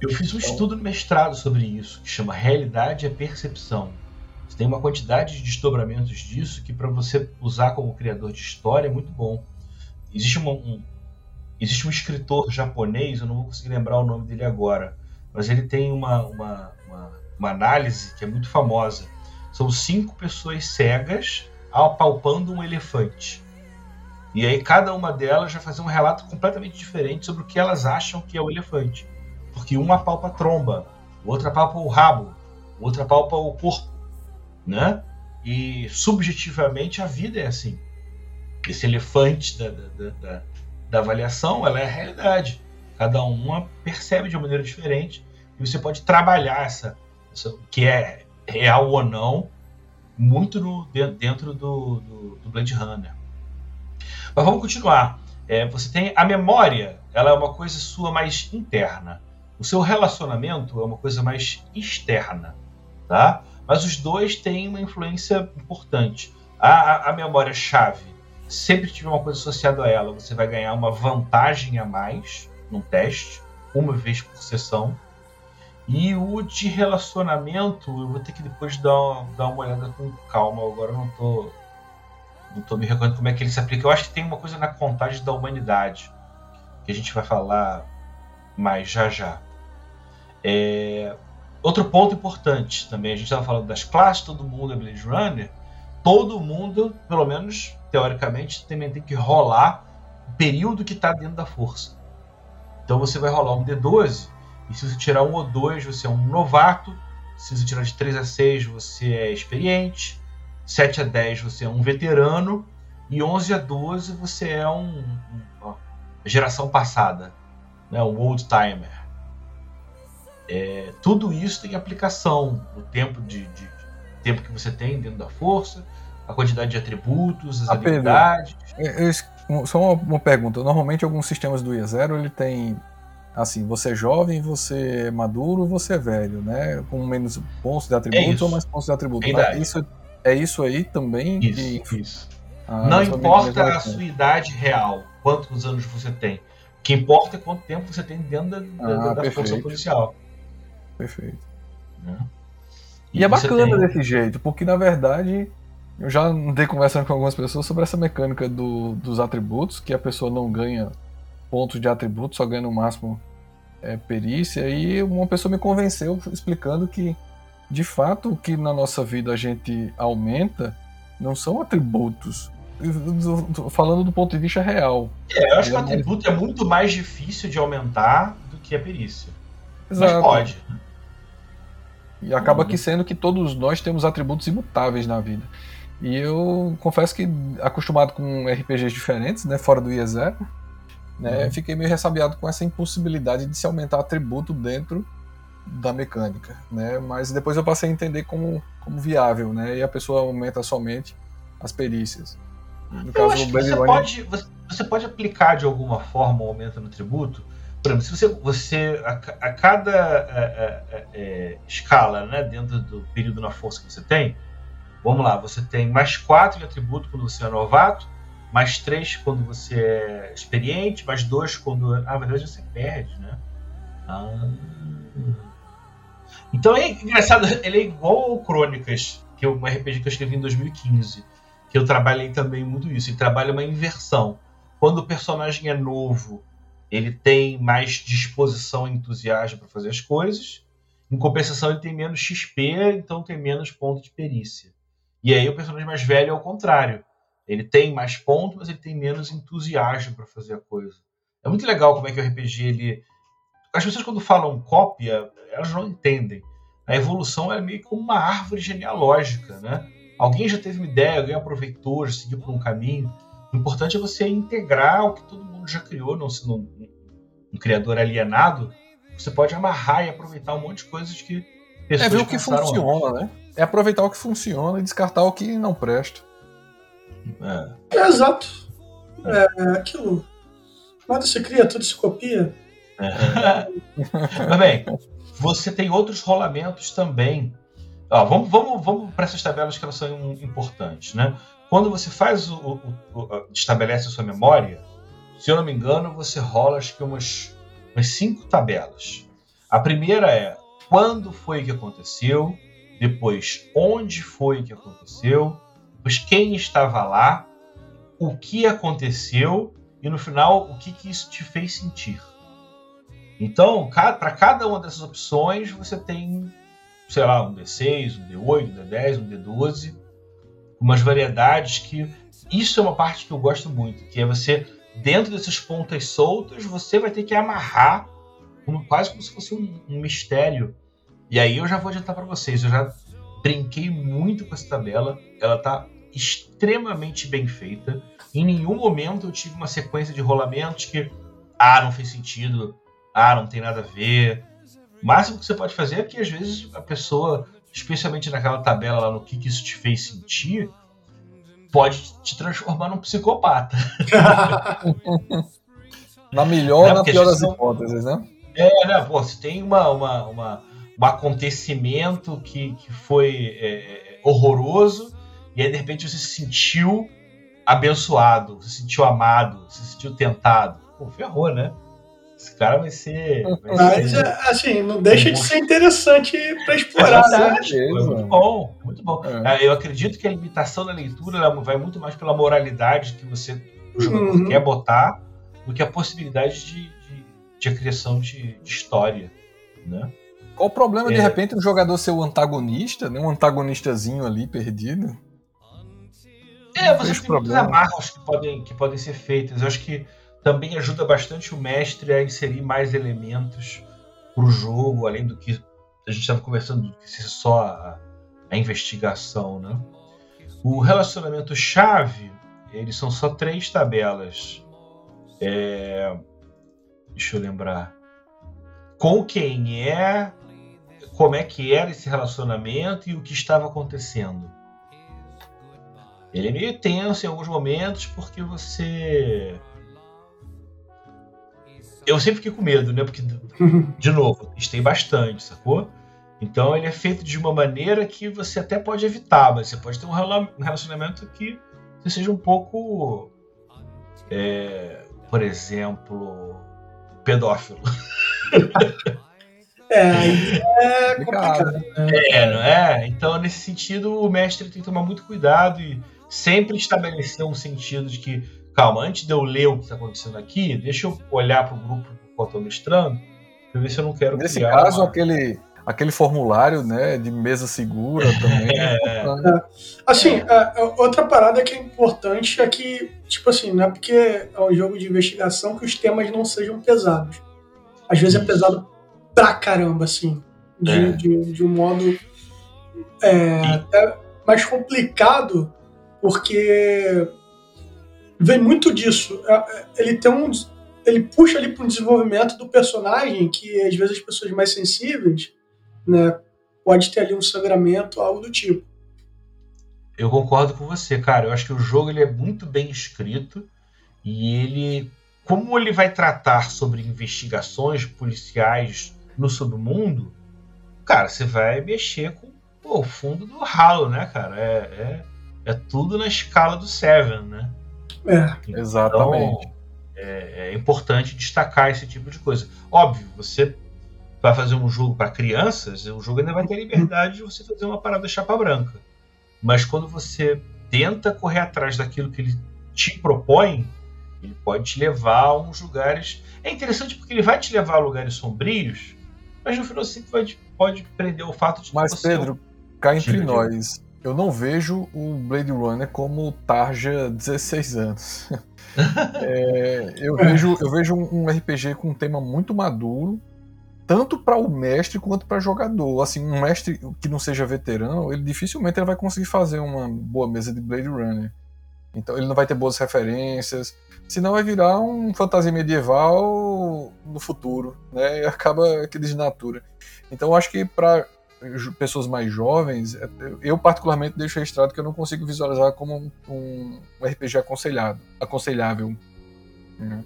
Eu fiz um então... estudo no mestrado sobre isso, que chama Realidade é Percepção. Você tem uma quantidade de desdobramentos disso que para você usar como criador de história é muito bom. Existe um, um, existe um escritor japonês, eu não vou conseguir lembrar o nome dele agora, mas ele tem uma, uma, uma, uma análise que é muito famosa. São cinco pessoas cegas apalpando um elefante. E aí cada uma delas vai fazer um relato completamente diferente sobre o que elas acham que é o elefante. Porque uma apalpa a tromba, outra apalpa o rabo, outra apalpa o corpo né? E subjetivamente a vida é assim. Esse elefante da, da, da, da avaliação, ela é a realidade. Cada uma percebe de uma maneira diferente e você pode trabalhar essa, essa que é real ou não, muito no, dentro do, do, do Blade Runner. Mas vamos continuar. É, você tem a memória, ela é uma coisa sua mais interna. O seu relacionamento é uma coisa mais externa, tá? Mas os dois têm uma influência importante. A, a, a memória-chave sempre tiver uma coisa associada a ela, você vai ganhar uma vantagem a mais num teste, uma vez por sessão. E o de relacionamento, eu vou ter que depois dar uma, dar uma olhada com calma, agora eu não tô, não tô me recordando como é que ele se aplica. Eu acho que tem uma coisa na contagem da humanidade, que a gente vai falar mais já já. É, Outro ponto importante também, a gente estava falando das classes, todo mundo é Blade Runner, todo mundo, pelo menos teoricamente, também tem que rolar o período que está dentro da força. Então você vai rolar um D12, e se você tirar um ou dois, você é um novato, se você tirar de 3 a 6, você é experiente, 7 a 10, você é um veterano, e 11 a 12, você é um, um uma geração passada, né, um old timer. É, tudo isso tem aplicação no tempo de, de, de, tempo que você tem dentro da força, a quantidade de atributos, as a habilidades. É, só uma, uma, pergunta. Normalmente alguns sistemas do IE0 ele tem assim, você é jovem, você é maduro, você é velho, né? Com menos pontos de atributos é ou mais pontos de atributos. Isso, é isso aí também? Isso, que... isso. Ah, Não importa a sua idade real, quantos anos você tem. O que importa é quanto tempo você tem dentro da, ah, da força policial. Perfeito. Né? E, e é bacana tem... desse jeito, porque na verdade eu já andei conversando com algumas pessoas sobre essa mecânica do, dos atributos, que a pessoa não ganha pontos de atributos, só ganha no máximo é, perícia, e uma pessoa me convenceu explicando que de fato o que na nossa vida a gente aumenta não são atributos, falando do ponto de vista real. É, eu acho que o é atributo é muito mais difícil de aumentar do que a perícia. Exato. Mas pode. E acaba que sendo que todos nós temos atributos imutáveis na vida. E eu confesso que, acostumado com RPGs diferentes, né, fora do IE0, né, uhum. fiquei meio ressabiado com essa impossibilidade de se aumentar atributo dentro da mecânica, né? Mas depois eu passei a entender como, como viável, né? E a pessoa aumenta somente as perícias. No caso, acho você, pode, você, você, pode aplicar de alguma forma o aumento no tributo. Exemplo, se você, você a, a cada é, é, é, é, escala, né, dentro do período na força que você tem, vamos lá, você tem mais 4 de atributo quando você é novato, mais 3 quando você é experiente, mais 2 quando. Ah, na verdade você perde, né? Ah. Então é engraçado, ele é igual ao Crônicas, que é um RPG que eu escrevi em 2015, que eu trabalhei também muito isso. Ele trabalha uma inversão. Quando o personagem é novo, ele tem mais disposição e entusiasmo para fazer as coisas. Em compensação, ele tem menos XP, então tem menos ponto de perícia. E aí o personagem mais velho é o contrário. Ele tem mais pontos, mas ele tem menos entusiasmo para fazer a coisa. É muito legal como é que o RPG ele as pessoas quando falam cópia, elas não entendem. A evolução é meio como uma árvore genealógica, né? Alguém já teve uma ideia, alguém aproveitou, já seguiu por um caminho. O importante é você integrar o que todo mundo já criou, não sendo um, um criador alienado. Você pode amarrar e aproveitar um monte de coisas que pessoas É ver o que funciona, antes. né? É aproveitar o que funciona e descartar o que não presta. É, é exato. É. é aquilo. Nada se cria, tudo se copia. Mas bem, você tem outros rolamentos também. Ó, vamos vamos, vamos para essas tabelas que elas são importantes. Né? Quando você faz o, o, o, estabelece a sua memória, se eu não me engano, você rola acho que umas, umas cinco tabelas. A primeira é quando foi que aconteceu, depois onde foi que aconteceu, depois quem estava lá, o que aconteceu e no final o que, que isso te fez sentir. Então, para cada uma dessas opções, você tem, sei lá, um D6, um D8, um D10, um D12, umas variedades que. Isso é uma parte que eu gosto muito, que é você, dentro dessas pontas soltas, você vai ter que amarrar como, quase como se fosse um, um mistério. E aí eu já vou adiantar para vocês, eu já brinquei muito com essa tabela, ela tá extremamente bem feita. Em nenhum momento eu tive uma sequência de rolamentos que, ah, não fez sentido, ah, não tem nada a ver. O máximo que você pode fazer é que às vezes a pessoa, especialmente naquela tabela lá no que, que isso te fez sentir, pode te transformar num psicopata. na melhor ou na pior das hipóteses, né? É, né? Pô, se tem uma, uma, uma, um acontecimento que, que foi é, é, horroroso, e aí de repente você se sentiu abençoado, você se sentiu amado, você se sentiu tentado. Pô, ferrou, né? Esse cara vai ser. Vai Mas, ser... assim, não deixa de ser interessante para explorar, né? É muito bom, muito bom. É. é. Eu acredito que a limitação da leitura vai muito mais pela moralidade que você, o jogador, uhum. quer botar do que a possibilidade de, de, de criação de, de, história, né? Qual o problema, é. de repente, o jogador ser o antagonista, né? um antagonistazinho ali perdido? É, você tem muitas amarras que podem, que podem ser feitas. Eu acho que também ajuda bastante o mestre a inserir mais elementos para o jogo, além do que a gente estava conversando, do que ser só a, a investigação, né? O relacionamento chave, eles são só três tabelas. É... Deixa eu lembrar. Com quem é, como é que era esse relacionamento e o que estava acontecendo. Ele é meio tenso em alguns momentos porque você eu sempre fiquei com medo, né? Porque, de novo, tem bastante, sacou? Então ele é feito de uma maneira que você até pode evitar, mas você pode ter um relacionamento que seja um pouco, é, por exemplo, pedófilo. É, é complicado. Né? É, não é? Então, nesse sentido, o mestre tem que tomar muito cuidado e sempre estabelecer um sentido de que calma, antes de eu ler o que está acontecendo aqui, deixa eu olhar para o grupo que eu estou mestrando, para ver se eu não quero Nesse caso, uma... aquele, aquele formulário né, de mesa segura também. É. É. Assim, é, é, outra parada que é importante é que, tipo assim, não é porque é um jogo de investigação que os temas não sejam pesados. Às vezes é pesado pra caramba, assim, de, é. de, de um modo até mais complicado, porque vem muito disso. Ele tem um. Ele puxa ali para um desenvolvimento do personagem que às vezes as pessoas mais sensíveis né? Pode ter ali um sangramento, algo do tipo. Eu concordo com você, cara. Eu acho que o jogo ele é muito bem escrito e ele, como ele vai tratar sobre investigações policiais no submundo, cara, você vai mexer com pô, o fundo do ralo, né, cara? É, é, é, tudo na escala do Seven, né? É, então, exatamente. É, é importante destacar esse tipo de coisa. Óbvio, você vai fazer um jogo para crianças, o jogo ainda vai ter liberdade de você fazer uma parada chapa branca. Mas quando você tenta correr atrás daquilo que ele te propõe, ele pode te levar a uns lugares. É interessante porque ele vai te levar a lugares sombrios, mas no final você pode, pode prender o fato de Mas, Pedro, cá entre nós, eu não vejo o Blade Runner como Tarja 16 anos. é, eu, vejo, eu vejo um RPG com um tema muito maduro, tanto para o mestre quanto para jogador. Assim, um mestre que não seja veterano, ele dificilmente ele vai conseguir fazer uma boa mesa de Blade Runner. Então ele não vai ter boas referências, senão vai virar um fantasia medieval no futuro, né? E acaba que desnatura. Então eu acho que para pessoas mais jovens, é, eu particularmente deixo registrado que eu não consigo visualizar como um, um RPG aconselhado, aconselhável. Né?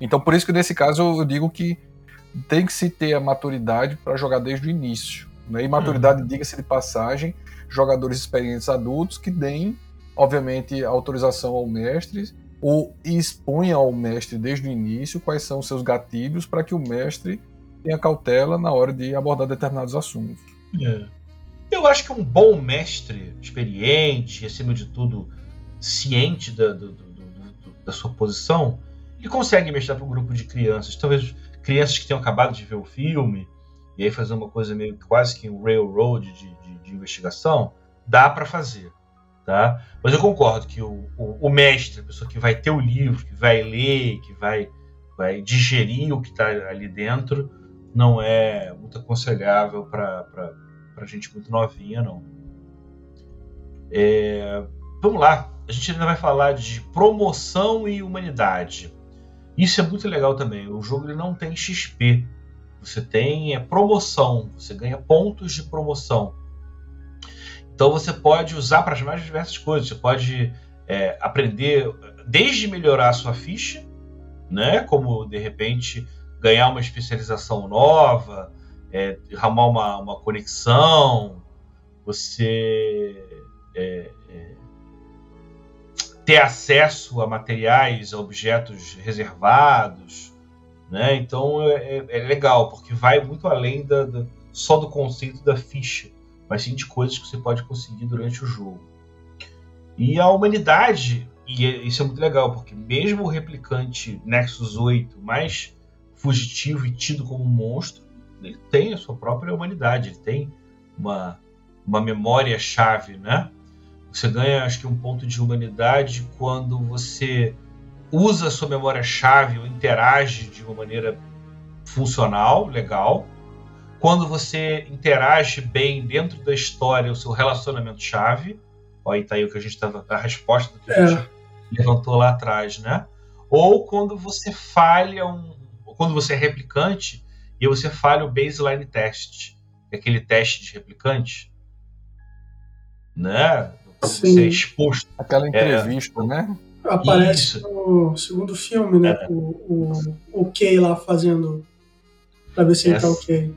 Então por isso que nesse caso eu digo que tem que se ter a maturidade para jogar desde o início. Né? E maturidade, uhum. diga-se de passagem, jogadores experientes adultos que deem, obviamente, autorização ao mestre ou exponha ao mestre desde o início quais são os seus gatilhos para que o mestre tenha cautela na hora de abordar determinados assuntos. É. Eu acho que um bom mestre, experiente, acima de tudo, ciente da, do, do, do, da sua posição, ele consegue mestrar para um grupo de crianças. Talvez crianças que tenham acabado de ver o filme, e aí fazer uma coisa meio quase que um railroad de, de, de investigação, dá para fazer. Tá? Mas eu concordo que o, o, o, mestre, a pessoa que vai ter o livro, que vai ler, que vai, vai digerir o que está ali dentro, não é muito aconselhável para gente muito novinha, não. É, vamos lá, a gente ainda vai falar de promoção e humanidade. Isso é muito legal também. O jogo ele não tem XP. Você tem é, promoção. Você ganha pontos de promoção. Então você pode usar para as mais diversas coisas. Você pode é, aprender desde melhorar a sua ficha, né? Como de repente ganhar uma especialização nova, é, uma, uma conexão, você é, é ter acesso a materiais, a objetos reservados, né? Então é, é, é legal porque vai muito além da, da, só do conceito da ficha, mas sim de coisas que você pode conseguir durante o jogo. E a humanidade, e é, isso é muito legal porque mesmo o replicante Nexus 8 mais fugitivo e tido como um monstro, ele tem a sua própria humanidade, ele tem uma, uma memória-chave, né? Você ganha, acho que, um ponto de humanidade quando você usa a sua memória-chave ou interage de uma maneira funcional, legal. Quando você interage bem dentro da história, o seu relacionamento-chave. Olha, tá aí o que a gente estava. a resposta do que a gente é. levantou lá atrás, né? Ou quando você falha um. Quando você é replicante e você falha o baseline test, aquele teste de replicante, né? Sim. ser exposto. Aquela é. entrevista, é, né? Aparece Isso. no segundo filme, né? É. O, o, o Kay lá fazendo. Pra ver se ele tá ok.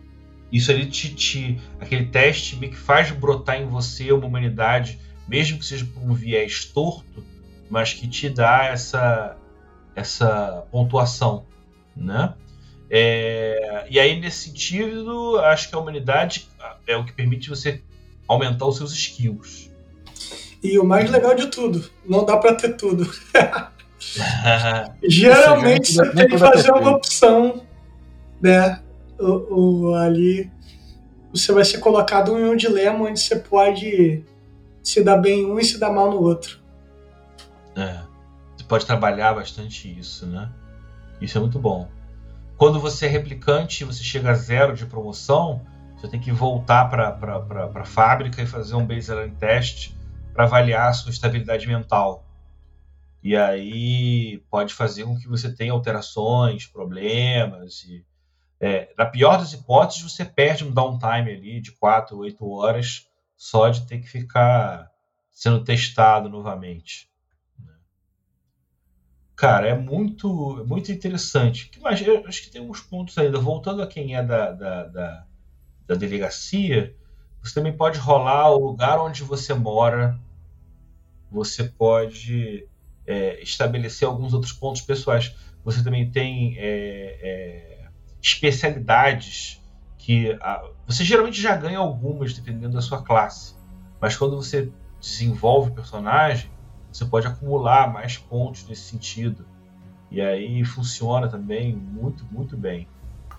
Isso ali te, te, Aquele teste meio que faz brotar em você uma humanidade, mesmo que seja por um viés torto, mas que te dá essa, essa pontuação, né? É, e aí, nesse sentido, acho que a humanidade é o que permite você aumentar os seus skills. E o mais legal de tudo, não dá para ter tudo. Geralmente você tem que fazer uma opção, né? O, o, ali você vai ser colocado em um dilema onde você pode se dar bem em um e se dar mal no outro. É. Você pode trabalhar bastante isso, né? Isso é muito bom. Quando você é replicante e você chega a zero de promoção, você tem que voltar para a fábrica e fazer um baseline test para avaliar a sua estabilidade mental. E aí pode fazer com que você tenha alterações, problemas. E, é, na pior das hipóteses, você perde um downtime ali de 4, 8 horas só de ter que ficar sendo testado novamente. Cara, é muito, muito interessante. Mas eu acho que tem uns pontos ainda. Voltando a quem é da, da, da, da delegacia, você também pode rolar o lugar onde você mora. Você pode é, estabelecer alguns outros pontos pessoais. Você também tem é, é, especialidades que a, você geralmente já ganha algumas dependendo da sua classe, mas quando você desenvolve o personagem, você pode acumular mais pontos nesse sentido. E aí funciona também muito, muito bem.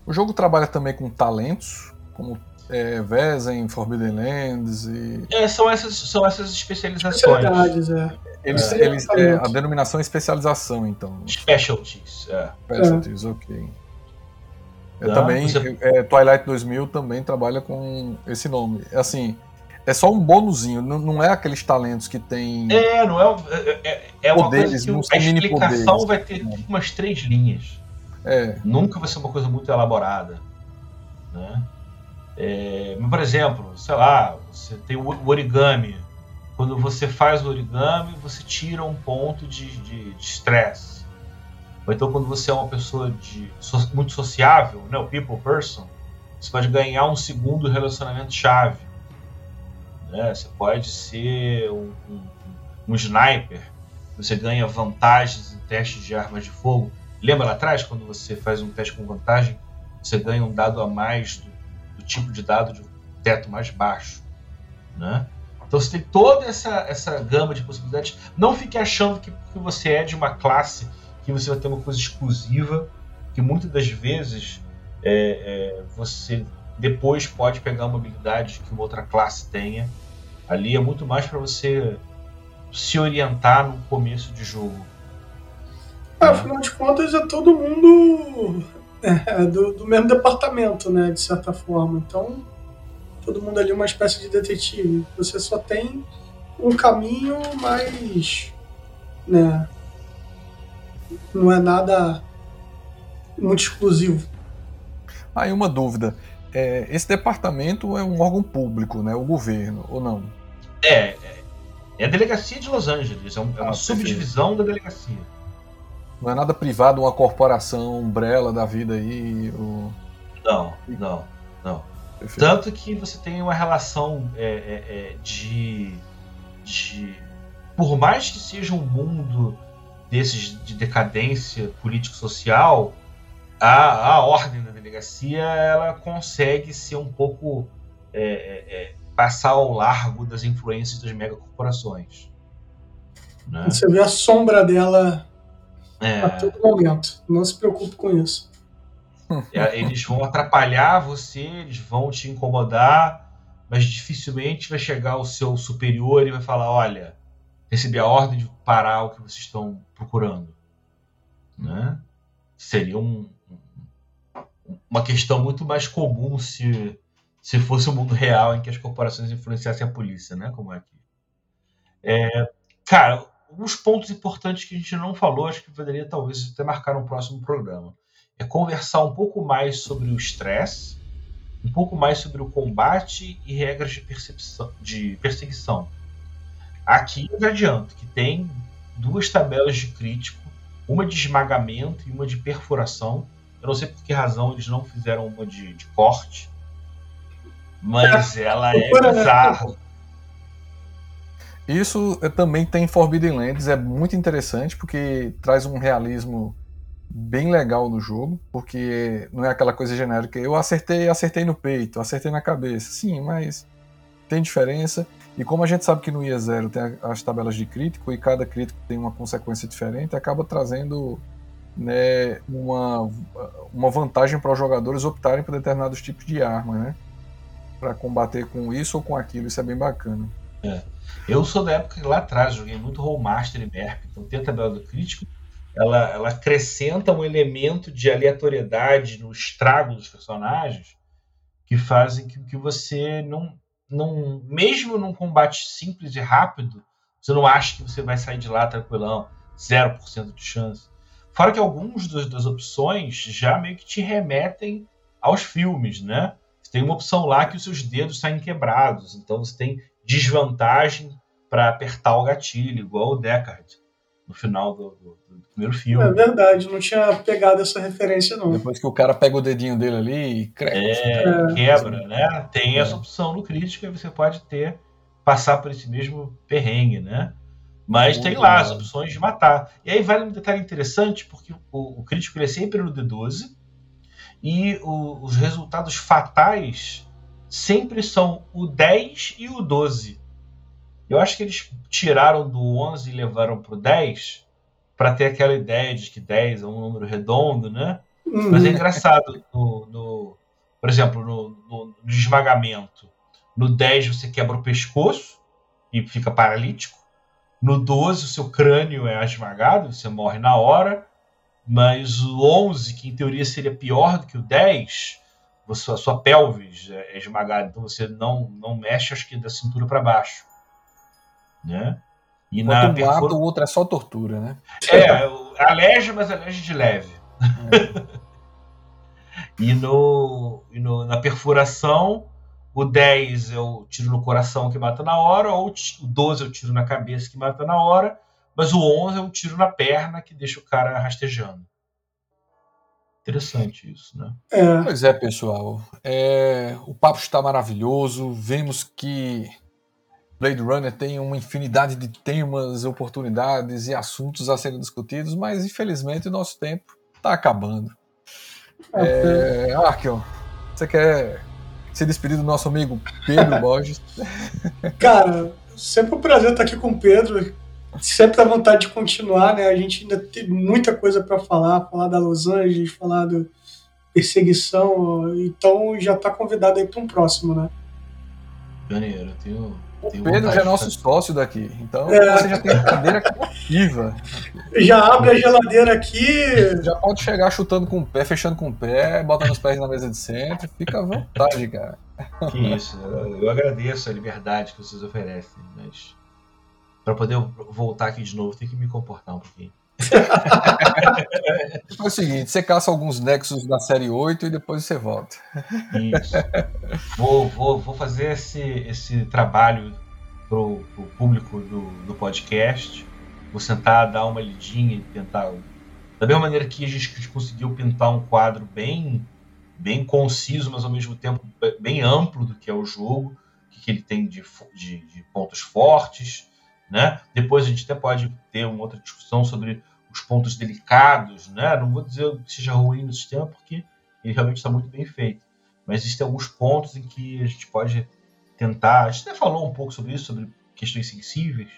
O jogo trabalha também com talentos, como é, Vezem, Forbidden Lands e. É, são essas, são essas especializações. Especialidades, é. Eles, é, eles, é, a denominação é especialização, então. Specialties, é. Specialties, ok. É, também, você... é, Twilight 2000 também trabalha com esse nome. É assim, é só um bônusinho, não, não é aqueles talentos que tem. É, não é. É, é, é uma poderes, coisa que a explicação vai ter tipo umas três linhas. É. Nunca vai ser uma coisa muito elaborada. Né? É, por exemplo, sei lá, você tem o origami. Quando você faz o origami, você tira um ponto de estresse. Ou então, quando você é uma pessoa de, muito sociável, né, o people person, você pode ganhar um segundo relacionamento chave. Né? Você pode ser um, um, um sniper, você ganha vantagens em testes de armas de fogo. Lembra lá atrás, quando você faz um teste com vantagem, você ganha um dado a mais do do tipo de dado de teto mais baixo, né? Então você tem toda essa, essa gama de possibilidades. Não fique achando que, que você é de uma classe que você vai ter uma coisa exclusiva, que muitas das vezes é, é, você depois pode pegar uma habilidade que uma outra classe tenha. Ali é muito mais para você se orientar no começo de jogo. É, afinal de contas, é todo mundo é, do, do, mesmo departamento, né, de certa forma. Então, todo mundo ali é uma espécie de detetive. Você só tem um caminho mais, né, não é nada muito exclusivo. Aí uma dúvida, é, esse departamento é um órgão público, né, o governo, ou não? É, é, é a delegacia de Los Angeles, é, é uma ah, subdivisão da delegacia. Não é nada privado, uma corporação, umbrella da vida aí? Ou... Não, não, não. Perfeito. Tanto que você tem uma relação é, é, é, de, de. Por mais que seja um mundo desses de decadência político-social, a, a ordem da delegacia ela consegue ser um pouco. É, é, é, passar ao largo das influências das megacorporações. Né? Você vê a sombra dela é. A todo momento. Não se preocupe com isso. É, eles vão atrapalhar você, eles vão te incomodar, mas dificilmente vai chegar o seu superior e vai falar: olha, recebi a ordem de parar o que vocês estão procurando. Né? Seria um, uma questão muito mais comum se, se fosse o um mundo real em que as corporações influenciassem a polícia, né? Como é aqui. É, cara, alguns pontos importantes que a gente não falou, acho que poderia talvez até marcar um próximo programa. É conversar um pouco mais sobre o estresse, um pouco mais sobre o combate e regras de, percepção, de perseguição. Aqui eu adianto que tem duas tabelas de crítico, uma de esmagamento e uma de perfuração. Eu não sei por que razão eles não fizeram uma de, de corte, mas ela é bizarra. Isso também tem Forbidden Lands, é muito interessante porque traz um realismo bem legal no jogo, porque não é aquela coisa genérica, eu acertei, acertei no peito, acertei na cabeça. Sim, mas tem diferença. E como a gente sabe que no IA 0 tem as tabelas de crítico e cada crítico tem uma consequência diferente, acaba trazendo né, uma, uma vantagem para os jogadores optarem por determinados tipos de arma, né? para combater com isso ou com aquilo. Isso é bem bacana. É. Eu sou da época que lá atrás joguei muito Rollmaster e Merp, então tem a tabela do crítico, ela, ela acrescenta um elemento de aleatoriedade no estrago dos personagens que fazem que, que você não, não, mesmo num combate simples e rápido, você não acha que você vai sair de lá tranquilão, 0% de chance. Fora que alguns dos, das opções já meio que te remetem aos filmes, né? Você tem uma opção lá que os seus dedos saem quebrados, então você tem desvantagem para apertar o gatilho, igual o Deckard no final do, do, do, primeiro filme. É verdade, não tinha pegado essa referência, não. Depois que o cara pega o dedinho dele ali e cresce. É, é, quebra, né? Tem é. essa opção no crítico e você pode ter, passar por esse mesmo perrengue, né? Mas tem lá as opções de matar. E aí vale um detalhe interessante, porque o, o crítico ele é sempre no D12 e o, os resultados fatais sempre são o 10 e o 12. Eu acho que eles tiraram do 11 e levaram para o 10 para ter aquela ideia de que 10 é um número redondo, né? Uhum. Mas é engraçado, no, no por exemplo, no, no, no esmagamento, no 10 você quebra o pescoço e fica paralítico. No 12, o seu crânio é esmagado, você morre na hora. Mas o 11, que em teoria seria pior do que o 10, a sua, a sua pelvis é, é esmagada, então você não, não mexe, acho que da cintura para baixo. Né? E na um perfura... o outro é só tortura, né? É, aleja, mas aleja de leve. É. e, no, e no, na perfuração, o 10 é o tiro no coração que mata na hora, ou o 12 é o tiro na cabeça que mata na hora, mas o 11 é um tiro na perna que deixa o cara rastejando. Interessante isso, né? É. Pois é, pessoal. É, o papo está maravilhoso. Vemos que Blade Runner tem uma infinidade de temas, oportunidades e assuntos a serem discutidos, mas infelizmente o nosso tempo está acabando. É, é Arkel, você quer se despedir do nosso amigo Pedro Borges. Cara, sempre um prazer estar aqui com o Pedro. Sempre dá vontade de continuar, né? A gente ainda tem muita coisa para falar, falar da Los Angeles, falar da perseguição. Então já está convidado aí para um próximo, né? Janeiro, eu tenho o Pedro já é nosso sócio daqui, então é. você já tem a cadeira cativa. Já abre a geladeira aqui. Já pode chegar chutando com o pé, fechando com o pé, botando os pés na mesa de centro, fica à vontade, cara. Que isso, eu agradeço a liberdade que vocês oferecem, mas para poder voltar aqui de novo tem que me comportar um pouquinho. É o seguinte, você caça alguns nexos da série 8 e depois você volta. Isso. Vou, vou, vou fazer esse, esse trabalho pro, pro público do, do podcast. Vou sentar, dar uma lidinha e tentar. Da mesma maneira que a gente conseguiu pintar um quadro bem, bem conciso, mas ao mesmo tempo bem amplo do que é o jogo, o que ele tem de, de, de pontos fortes. Né? Depois a gente até pode ter uma outra discussão sobre os pontos delicados, né? Não vou dizer que seja ruim no sistema, porque ele realmente está muito bem feito. Mas existem alguns pontos em que a gente pode tentar. A gente até falou um pouco sobre isso, sobre questões sensíveis.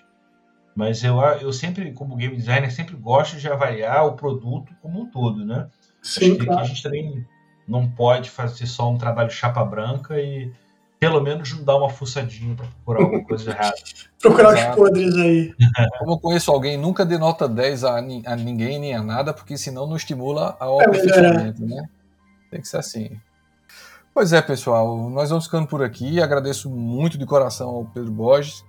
Mas eu, eu sempre, como game designer, sempre gosto de avaliar o produto como um todo, né? Sim, claro. a gente também não pode fazer só um trabalho chapa branca e pelo menos não dar uma fuçadinha para procurar alguma coisa errada. procurar os podres aí. Como eu conheço alguém, nunca dê nota 10 a, a ninguém nem a nada, porque senão não estimula a aperfeiçoamento, é né? Tem que ser assim. Pois é, pessoal, nós vamos ficando por aqui. Agradeço muito de coração ao Pedro Borges,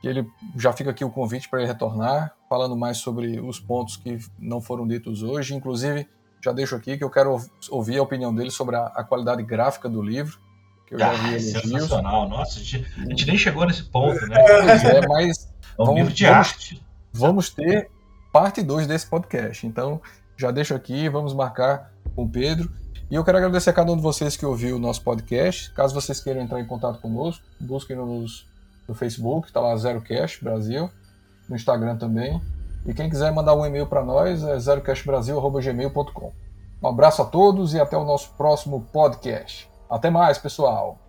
que ele já fica aqui o convite para ele retornar, falando mais sobre os pontos que não foram ditos hoje. Inclusive, já deixo aqui que eu quero ouvir a opinião dele sobre a, a qualidade gráfica do livro eu já vi ah, Sensacional, nossa, a gente, a gente, nem chegou nesse ponto, né? É, mas é um vamos, livro de vamos, arte. Vamos ter parte 2 desse podcast. Então, já deixo aqui, vamos marcar com o Pedro. E eu quero agradecer a cada um de vocês que ouviu o nosso podcast. Caso vocês queiram entrar em contato conosco, busquem-nos no Facebook, está lá ZeroCast Brasil, no Instagram também. E quem quiser mandar um e-mail para nós é zerocastbrasil.gmail.com. Um abraço a todos e até o nosso próximo podcast. Até mais, pessoal!